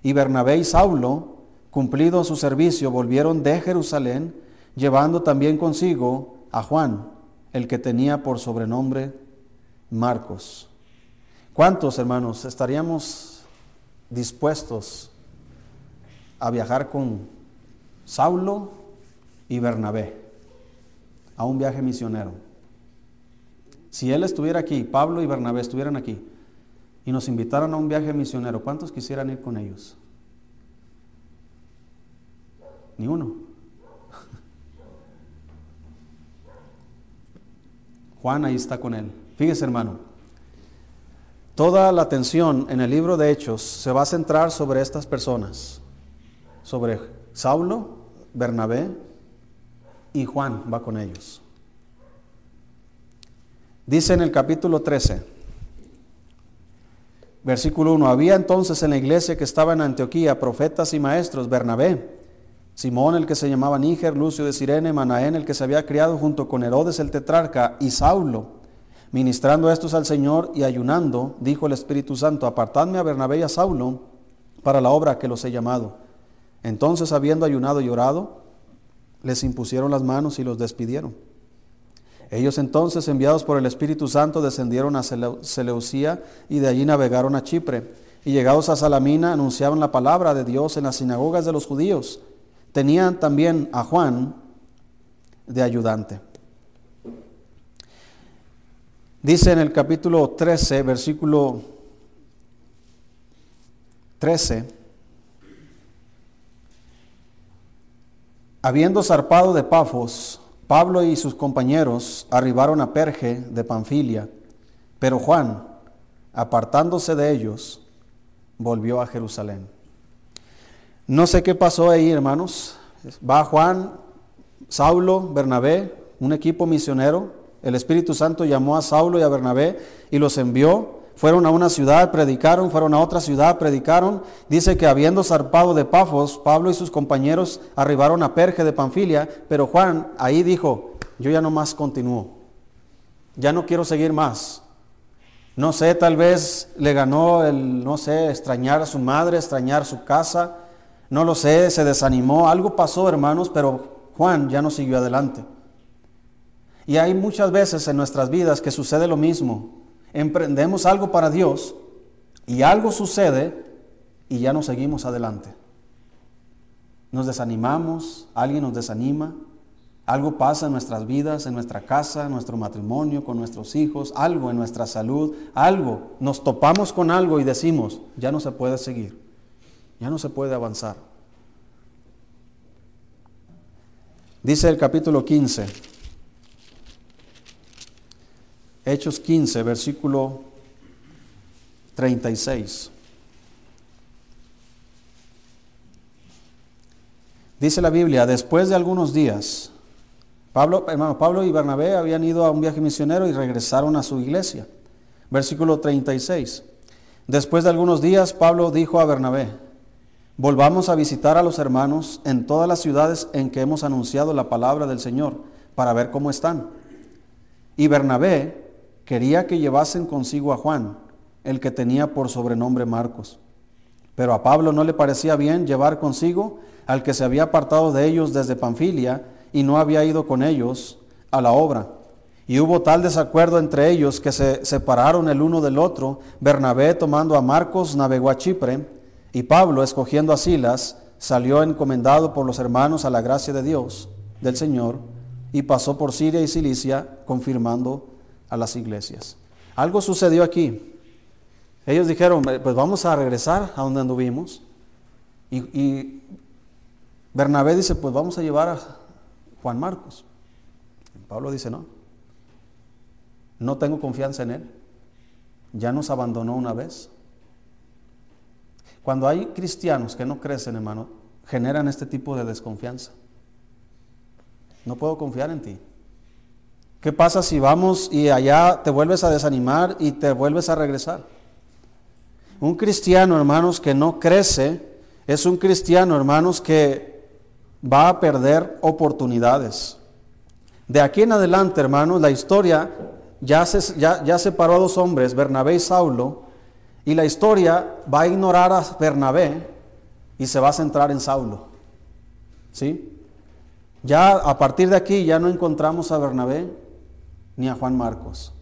Y Bernabé y Saulo, cumplido su servicio, volvieron de Jerusalén, llevando también consigo a Juan, el que tenía por sobrenombre Marcos. ¿Cuántos hermanos estaríamos dispuestos a viajar con Saulo y Bernabé a un viaje misionero. Si él estuviera aquí, Pablo y Bernabé estuvieran aquí y nos invitaran a un viaje misionero, ¿cuántos quisieran ir con ellos? Ni uno. Juan ahí está con él. Fíjese hermano, toda la atención en el libro de Hechos se va a centrar sobre estas personas, sobre Saulo, Bernabé y Juan va con ellos. Dice en el capítulo 13, versículo 1, había entonces en la iglesia que estaba en Antioquía profetas y maestros, Bernabé, Simón el que se llamaba Níger, Lucio de Sirene, Manaén el que se había criado junto con Herodes el tetrarca y Saulo. Ministrando estos al Señor y ayunando, dijo el Espíritu Santo, apartadme a Bernabé y a Saulo para la obra que los he llamado. Entonces, habiendo ayunado y orado, les impusieron las manos y los despidieron. Ellos entonces, enviados por el Espíritu Santo, descendieron a Seleucía y de allí navegaron a Chipre. Y llegados a Salamina, anunciaban la palabra de Dios en las sinagogas de los judíos. Tenían también a Juan de ayudante. Dice en el capítulo 13, versículo 13, Habiendo zarpado de Pafos, Pablo y sus compañeros arribaron a Perge de Panfilia, pero Juan, apartándose de ellos, volvió a Jerusalén. No sé qué pasó ahí, hermanos. Va Juan, Saulo, Bernabé, un equipo misionero. El Espíritu Santo llamó a Saulo y a Bernabé y los envió fueron a una ciudad, predicaron, fueron a otra ciudad, predicaron. Dice que habiendo zarpado de Pafos, Pablo y sus compañeros arribaron a Perge de Panfilia, pero Juan ahí dijo, yo ya no más continúo, ya no quiero seguir más. No sé, tal vez le ganó el, no sé, extrañar a su madre, extrañar su casa. No lo sé, se desanimó. Algo pasó, hermanos, pero Juan ya no siguió adelante. Y hay muchas veces en nuestras vidas que sucede lo mismo. Emprendemos algo para Dios y algo sucede y ya no seguimos adelante. Nos desanimamos, alguien nos desanima, algo pasa en nuestras vidas, en nuestra casa, en nuestro matrimonio, con nuestros hijos, algo en nuestra salud, algo. Nos topamos con algo y decimos, ya no se puede seguir, ya no se puede avanzar. Dice el capítulo 15, Hechos 15, versículo 36. Dice la Biblia, después de algunos días, Pablo, hermano, Pablo y Bernabé habían ido a un viaje misionero y regresaron a su iglesia. Versículo 36. Después de algunos días, Pablo dijo a Bernabé, volvamos a visitar a los hermanos en todas las ciudades en que hemos anunciado la palabra del Señor, para ver cómo están. Y Bernabé quería que llevasen consigo a Juan, el que tenía por sobrenombre Marcos. Pero a Pablo no le parecía bien llevar consigo al que se había apartado de ellos desde Panfilia, y no había ido con ellos a la obra. Y hubo tal desacuerdo entre ellos que se separaron el uno del otro. Bernabé tomando a Marcos navegó a Chipre y Pablo escogiendo a Silas salió encomendado por los hermanos a la gracia de Dios, del Señor, y pasó por Siria y Cilicia confirmando a las iglesias. Algo sucedió aquí. Ellos dijeron, pues vamos a regresar a donde anduvimos. Y, y Bernabé dice, pues vamos a llevar a, Juan Marcos. Pablo dice, no, no tengo confianza en él. Ya nos abandonó una vez. Cuando hay cristianos que no crecen, hermano, generan este tipo de desconfianza. No puedo confiar en ti. ¿Qué pasa si vamos y allá te vuelves a desanimar y te vuelves a regresar? Un cristiano, hermanos, que no crece, es un cristiano, hermanos, que va a perder oportunidades. De aquí en adelante, hermanos, la historia ya, se, ya, ya separó a dos hombres, Bernabé y Saulo, y la historia va a ignorar a Bernabé y se va a centrar en Saulo. ¿Sí? Ya a partir de aquí ya no encontramos a Bernabé ni a Juan Marcos.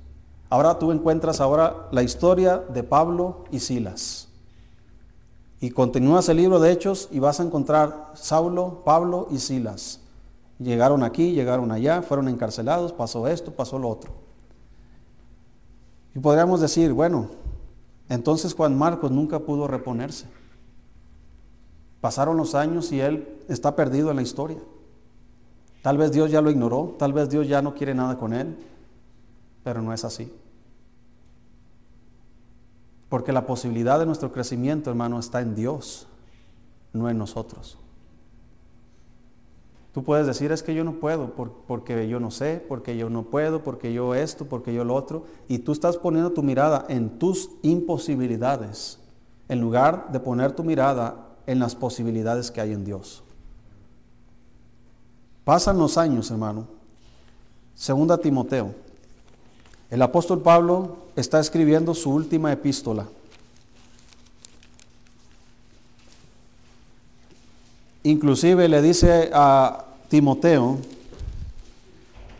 Ahora tú encuentras ahora la historia de Pablo y Silas. Y continúas el libro de Hechos y vas a encontrar Saulo, Pablo y Silas. Llegaron aquí, llegaron allá, fueron encarcelados, pasó esto, pasó lo otro. Y podríamos decir, bueno, entonces Juan Marcos nunca pudo reponerse. Pasaron los años y él está perdido en la historia. Tal vez Dios ya lo ignoró, tal vez Dios ya no quiere nada con él, pero no es así. Porque la posibilidad de nuestro crecimiento, hermano, está en Dios, no en nosotros. Tú puedes decir, es que yo no puedo, porque yo no sé, porque yo no puedo, porque yo esto, porque yo lo otro. Y tú estás poniendo tu mirada en tus imposibilidades, en lugar de poner tu mirada en las posibilidades que hay en Dios. Pasan los años, hermano. Segunda Timoteo. El apóstol Pablo está escribiendo su última epístola. Inclusive le dice a Timoteo,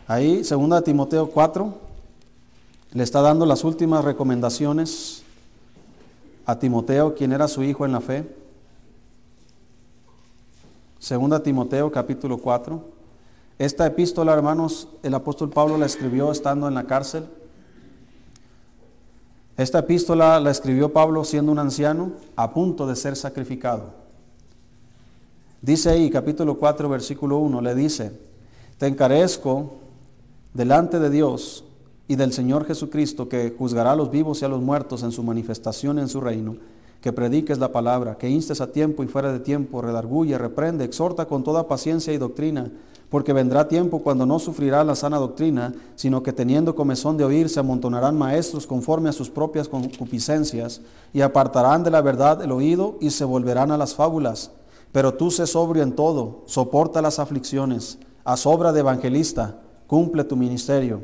ahí, segunda Timoteo 4, le está dando las últimas recomendaciones a Timoteo, quien era su hijo en la fe. Segunda Timoteo capítulo 4. Esta epístola, hermanos, el apóstol Pablo la escribió estando en la cárcel. Esta epístola la escribió Pablo siendo un anciano a punto de ser sacrificado. Dice ahí, capítulo 4, versículo 1, le dice, te encarezco delante de Dios y del Señor Jesucristo, que juzgará a los vivos y a los muertos en su manifestación en su reino, que prediques la palabra, que instes a tiempo y fuera de tiempo, redarguye, reprende, exhorta con toda paciencia y doctrina porque vendrá tiempo cuando no sufrirá la sana doctrina, sino que teniendo comezón de oír se amontonarán maestros conforme a sus propias concupiscencias, y apartarán de la verdad el oído y se volverán a las fábulas. Pero tú sé sobrio en todo, soporta las aflicciones, a sobra de evangelista, cumple tu ministerio.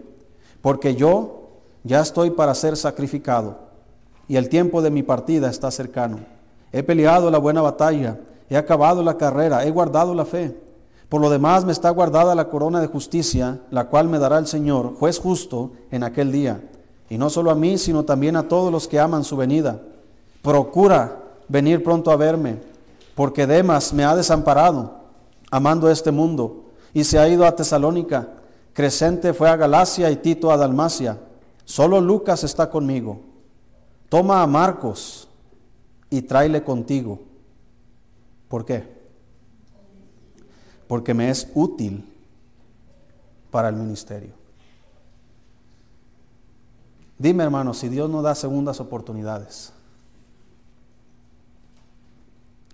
Porque yo ya estoy para ser sacrificado, y el tiempo de mi partida está cercano. He peleado la buena batalla, he acabado la carrera, he guardado la fe. Por lo demás me está guardada la corona de justicia, la cual me dará el Señor, juez justo, en aquel día. Y no solo a mí, sino también a todos los que aman su venida. Procura venir pronto a verme, porque Demas me ha desamparado, amando este mundo, y se ha ido a Tesalónica. Crescente fue a Galacia y Tito a Dalmacia. Solo Lucas está conmigo. Toma a Marcos y tráele contigo. ¿Por qué? Porque me es útil para el ministerio. Dime hermano, si Dios no da segundas oportunidades.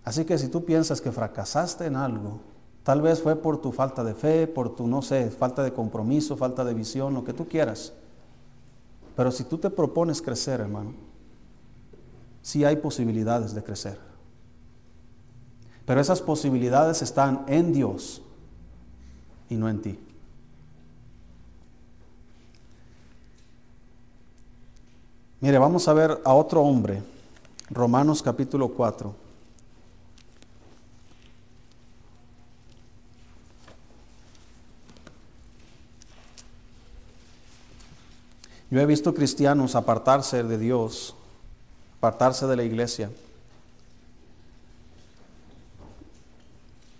Así que si tú piensas que fracasaste en algo, tal vez fue por tu falta de fe, por tu, no sé, falta de compromiso, falta de visión, lo que tú quieras. Pero si tú te propones crecer, hermano, sí hay posibilidades de crecer. Pero esas posibilidades están en Dios y no en ti. Mire, vamos a ver a otro hombre, Romanos capítulo 4. Yo he visto cristianos apartarse de Dios, apartarse de la iglesia.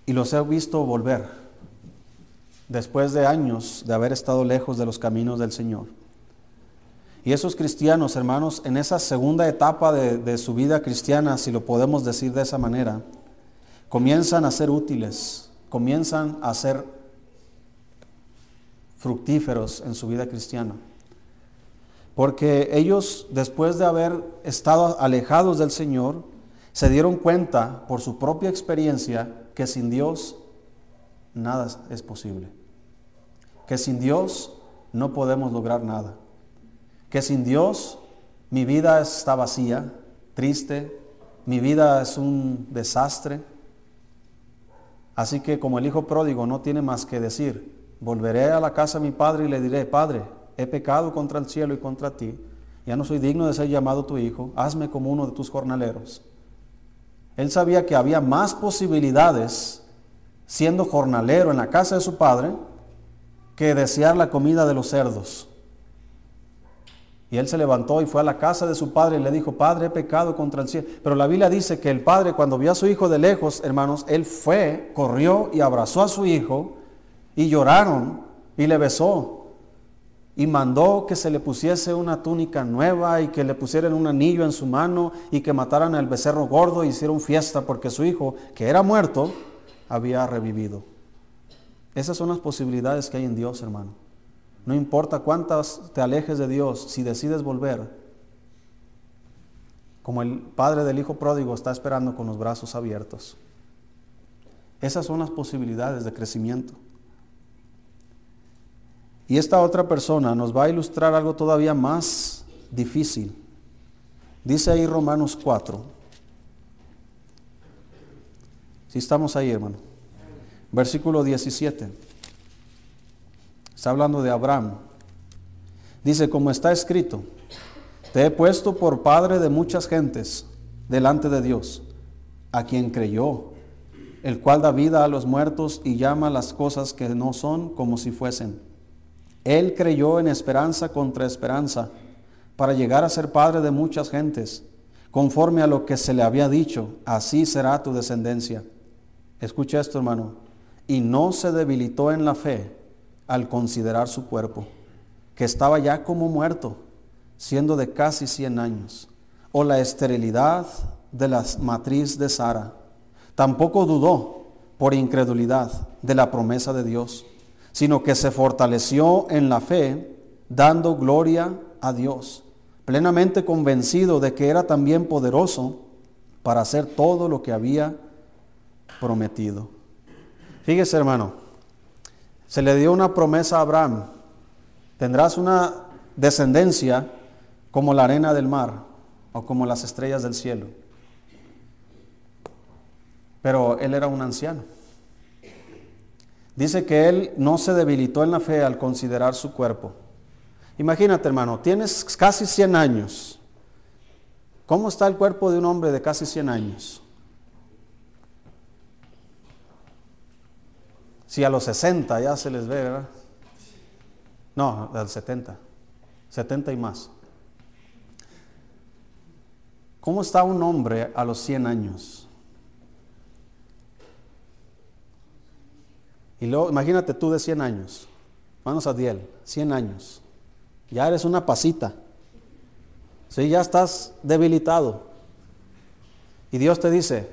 Y los he visto volver después de años de haber estado lejos de los caminos del Señor. Y esos cristianos, hermanos, en esa segunda etapa de, su vida cristiana, si lo podemos decir de esa manera, comienzan a ser útiles, comienzan a ser fructíferos en su vida cristiana. Porque ellos, después de haber estado alejados del Señor, se dieron cuenta por su propia experiencia que sin Dios nada es posible. Que sin Dios no podemos lograr nada que sin Dios mi vida está vacía, triste, mi vida es un desastre. Así que como el hijo pródigo no tiene más que decir, volveré a la casa de mi padre y le diré, Padre, he pecado contra el cielo y contra ti, ya no soy digno de ser llamado tu hijo, hazme como uno de tus jornaleros. Él sabía que había más posibilidades siendo jornalero en la casa de su padre que desear la comida de los cerdos. Y él se levantó y fue a la casa de su padre y le dijo, Padre, he pecado contra el cielo. Pero la Biblia dice que el padre cuando vio a su hijo de lejos, hermanos, él fue, corrió y abrazó a su hijo y lloraron y le besó. Y mandó que se le pusiese una túnica nueva y que le pusieran un anillo en su mano y que mataran al becerro gordo y hicieron fiesta porque su hijo, que era muerto, había revivido. Esas son las posibilidades que hay en Dios, hermano. No importa cuántas te alejes de Dios, si decides volver, como el padre del hijo pródigo está esperando con los brazos abiertos. Esas son las posibilidades de crecimiento. Y esta otra persona nos va a ilustrar algo todavía más difícil. Dice ahí Romanos 4. Si estamos ahí, hermano. Versículo 17. Está hablando de Abraham. Dice, como está escrito, te he puesto por padre de muchas gentes delante de Dios, a quien creyó, el cual da vida a los muertos y llama las cosas que no son como si fuesen. Él creyó en esperanza contra esperanza, para llegar a ser padre de muchas gentes, conforme a lo que se le había dicho, así será tu descendencia. Escucha esto, hermano. Y no se debilitó en la fe al considerar su cuerpo, que estaba ya como muerto, siendo de casi 100 años, o la esterilidad de la matriz de Sara. Tampoco dudó por incredulidad de la promesa de Dios, sino que se fortaleció en la fe, dando gloria a Dios, plenamente convencido de que era también poderoso para hacer todo lo que había prometido. Fíjese hermano, se le dio una promesa a Abraham. Tendrás una descendencia como la arena del mar o como las estrellas del cielo. Pero él era un anciano. Dice que él no se debilitó en la fe al considerar su cuerpo. Imagínate, hermano, tienes casi 100 años. ¿Cómo está el cuerpo de un hombre de casi 100 años? Si a los 60 ya se les ve, ¿verdad? No, a los 70. 70 y más. ¿Cómo está un hombre a los 100 años? Y luego, imagínate tú de 100 años. Manos a Diel, 100 años. Ya eres una pasita. Sí, ya estás debilitado. Y Dios te dice,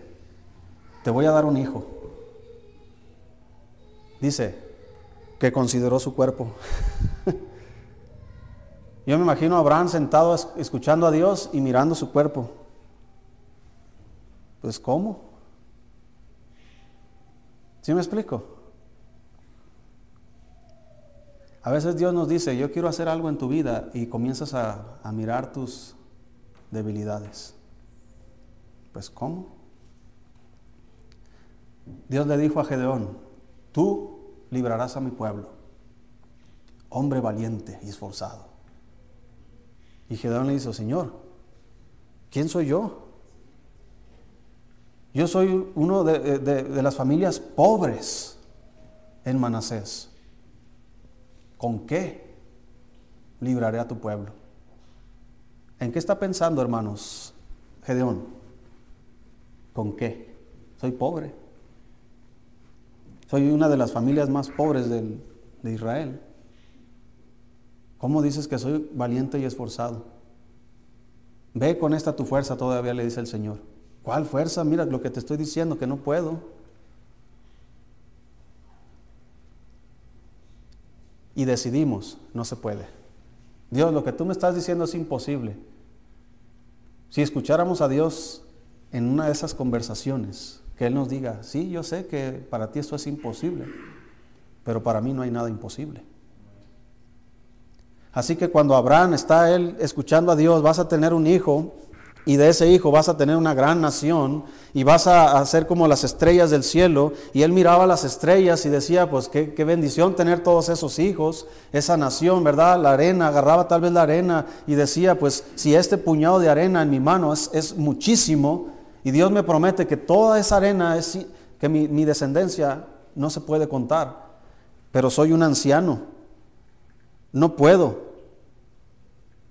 te voy a dar un hijo. Dice que consideró su cuerpo. [laughs] Yo me imagino a Abraham sentado escuchando a Dios y mirando su cuerpo. Pues ¿cómo? ¿Sí me explico? A veces Dios nos dice, yo quiero hacer algo en tu vida y comienzas a, mirar tus debilidades. Pues ¿cómo? Dios le dijo a Gedeón, tú librarás a mi pueblo, hombre valiente y esforzado. Y Gedeón le dijo, Señor, ¿quién soy yo? Yo soy uno de, las familias pobres en Manasés. ¿Con qué libraré a tu pueblo? ¿En qué está pensando, hermanos, Gedeón? ¿Con qué? Soy pobre. Soy una de las familias más pobres de Israel. ¿Cómo dices que soy valiente y esforzado? Ve con esta tu fuerza todavía, le dice el Señor. ¿Cuál fuerza? Mira lo que te estoy diciendo, que no puedo. Y decidimos, no se puede. Dios, lo que tú me estás diciendo es imposible. Si escucháramos a Dios en una de esas conversaciones, que Él nos diga, sí, yo sé que para ti esto es imposible, pero para mí no hay nada imposible. Así que cuando Abraham está él escuchando a Dios, vas a tener un hijo y de ese hijo vas a tener una gran nación y vas a, hacer como las estrellas del cielo. Y él miraba las estrellas y decía, pues qué, bendición tener todos esos hijos, esa nación, ¿verdad? La arena, agarraba tal vez la arena y decía, pues si este puñado de arena en mi mano es, muchísimo y Dios me promete que toda esa arena es, que mi descendencia no se puede contar, pero soy un anciano no puedo.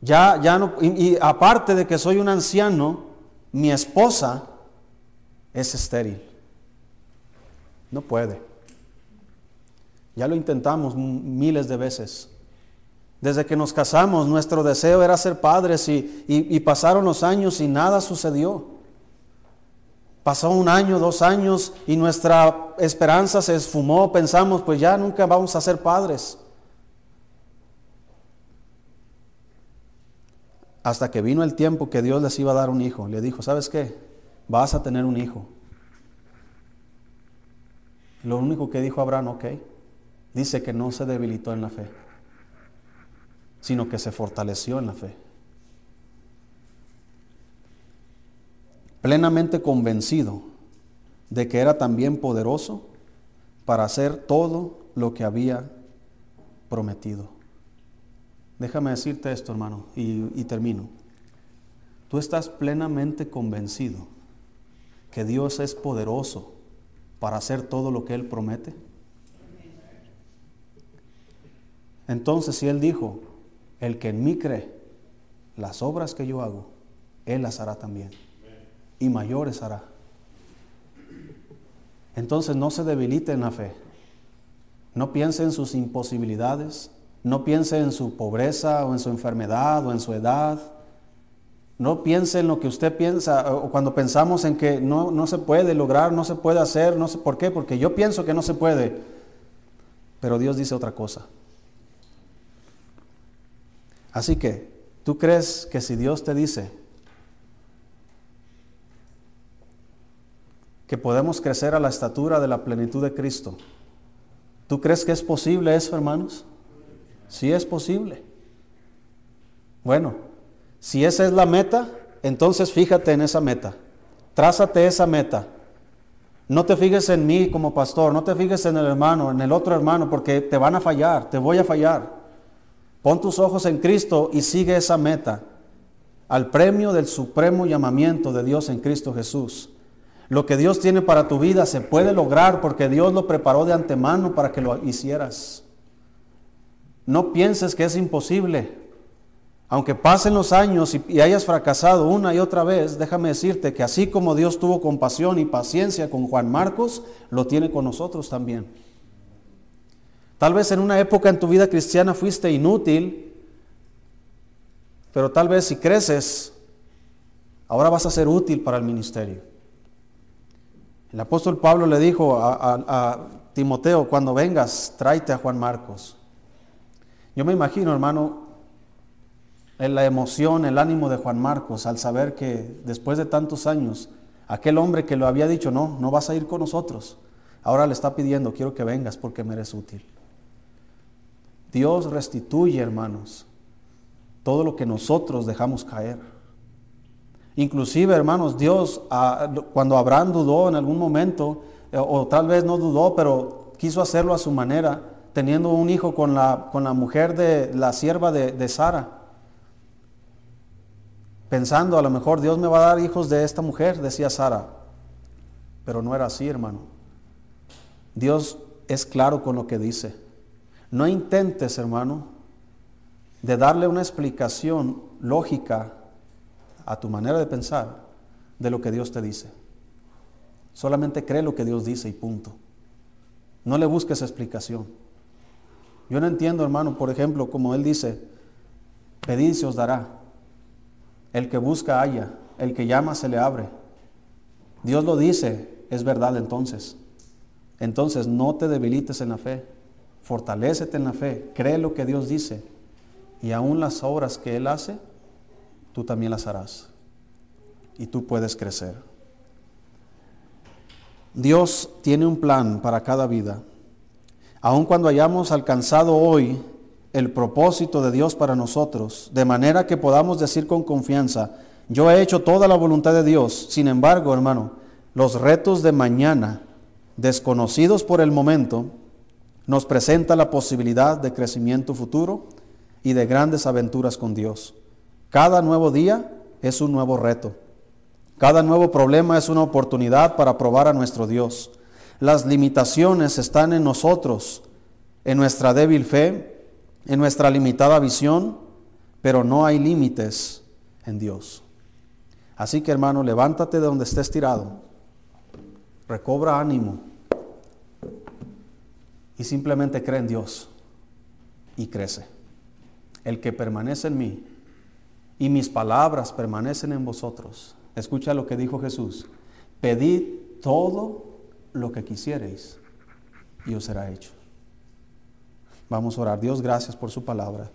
Ya, ya no, y, aparte de que soy un anciano, mi esposa es estéril. No puede. Ya lo intentamos miles de veces. Desde que nos casamos, nuestro deseo era ser padres y, y, pasaron los años y nada sucedió. Pasó un año, dos años y nuestra esperanza se esfumó. Pensamos, pues ya nunca vamos a ser padres. Hasta que vino el tiempo que Dios les iba a dar un hijo. Le dijo, ¿sabes qué? Vas a tener un hijo. Lo único que dijo Abraham, ok, dice que no se debilitó en la fe, sino que se fortaleció en la fe. Plenamente convencido de que era también poderoso para hacer todo lo que había prometido. Déjame decirte esto, hermano, y, termino. Tú estás plenamente convencido que Dios es poderoso para hacer todo lo que Él promete. Entonces, si Él dijo, el que en mí cree, las obras que yo hago, Él las hará también. Y mayores hará. Entonces no se debilite en la fe. No piense en sus imposibilidades. No piense en su pobreza o en su enfermedad o en su edad. No piense en lo que usted piensa o cuando pensamos en que no, no se puede lograr, no se puede hacer, no sé por qué, porque yo pienso que no se puede. Pero Dios dice otra cosa. Así que, ¿tú crees que si Dios te dice que podemos crecer a la estatura de la plenitud de Cristo, ¿tú crees que es posible eso, hermanos? Sí es posible. Bueno, si esa es la meta, entonces fíjate en esa meta. Trázate esa meta. No te fijes en mí como pastor, no te fijes en el hermano, en el otro hermano, porque te van a fallar, te voy a fallar. Pon tus ojos en Cristo y sigue esa meta, al premio del supremo llamamiento de Dios en Cristo Jesús. Lo que Dios tiene para tu vida se puede lograr porque Dios lo preparó de antemano para que lo hicieras. No pienses que es imposible. Aunque pasen los años y, hayas fracasado una y otra vez, déjame decirte que así como Dios tuvo compasión y paciencia con Juan Marcos, lo tiene con nosotros también. Tal vez en una época en tu vida cristiana fuiste inútil, pero tal vez si creces, ahora vas a ser útil para el ministerio. El apóstol Pablo le dijo a, Timoteo, cuando vengas, tráete a Juan Marcos. Yo me imagino, hermano, en la emoción, el ánimo de Juan Marcos al saber que después de tantos años, aquel hombre que lo había dicho, no, no vas a ir con nosotros, ahora le está pidiendo, quiero que vengas porque me eres útil. Dios restituye, hermanos, todo lo que nosotros dejamos caer. Inclusive, hermanos, Dios, cuando Abraham dudó en algún momento, eh, o tal vez no dudó, pero quiso hacerlo a su manera, teniendo un hijo con la, con la mujer de la sierva de, de Sara, pensando a lo mejor Dios me va a dar hijos de esta mujer, decía Sara, pero no era así, hermano. Dios es claro con lo que dice. No intentes, hermano, de darle una explicación lógica a tu manera de pensar de lo que Dios te dice. Solamente cree lo que Dios dice y punto. No le busques explicación. Yo no entiendo, hermano, por ejemplo, como Él dice, pedid se os dará. El que busca halla, el que llama se le abre. Dios lo dice, es verdad entonces. Entonces no te debilites en la fe fortalécete en la fe, cree lo que Dios dice y aún las obras que Él hace, tú también las harás y tú puedes crecer. Dios tiene un plan para cada vida. Aun cuando hayamos alcanzado hoy el propósito de Dios para nosotros, de manera que podamos decir con confianza, yo he hecho toda la voluntad de Dios. Sin embargo, hermano, los retos de mañana, desconocidos por el momento, nos presenta la posibilidad de crecimiento futuro y de grandes aventuras con Dios. Cada nuevo día es un nuevo reto. Cada nuevo problema es una oportunidad para probar a nuestro Dios. Las limitaciones están en nosotros, en nuestra débil fe, en nuestra limitada visión, pero no hay límites en Dios. Así que hermano, levántate de donde estés tirado, recobra ánimo y simplemente cree en Dios y crece. El que permanece en mí y mis palabras permanecen en vosotros. Escucha lo que dijo Jesús. Pedid todo lo que quisiereis y os será hecho. Vamos a orar. Dios, gracias por su palabra.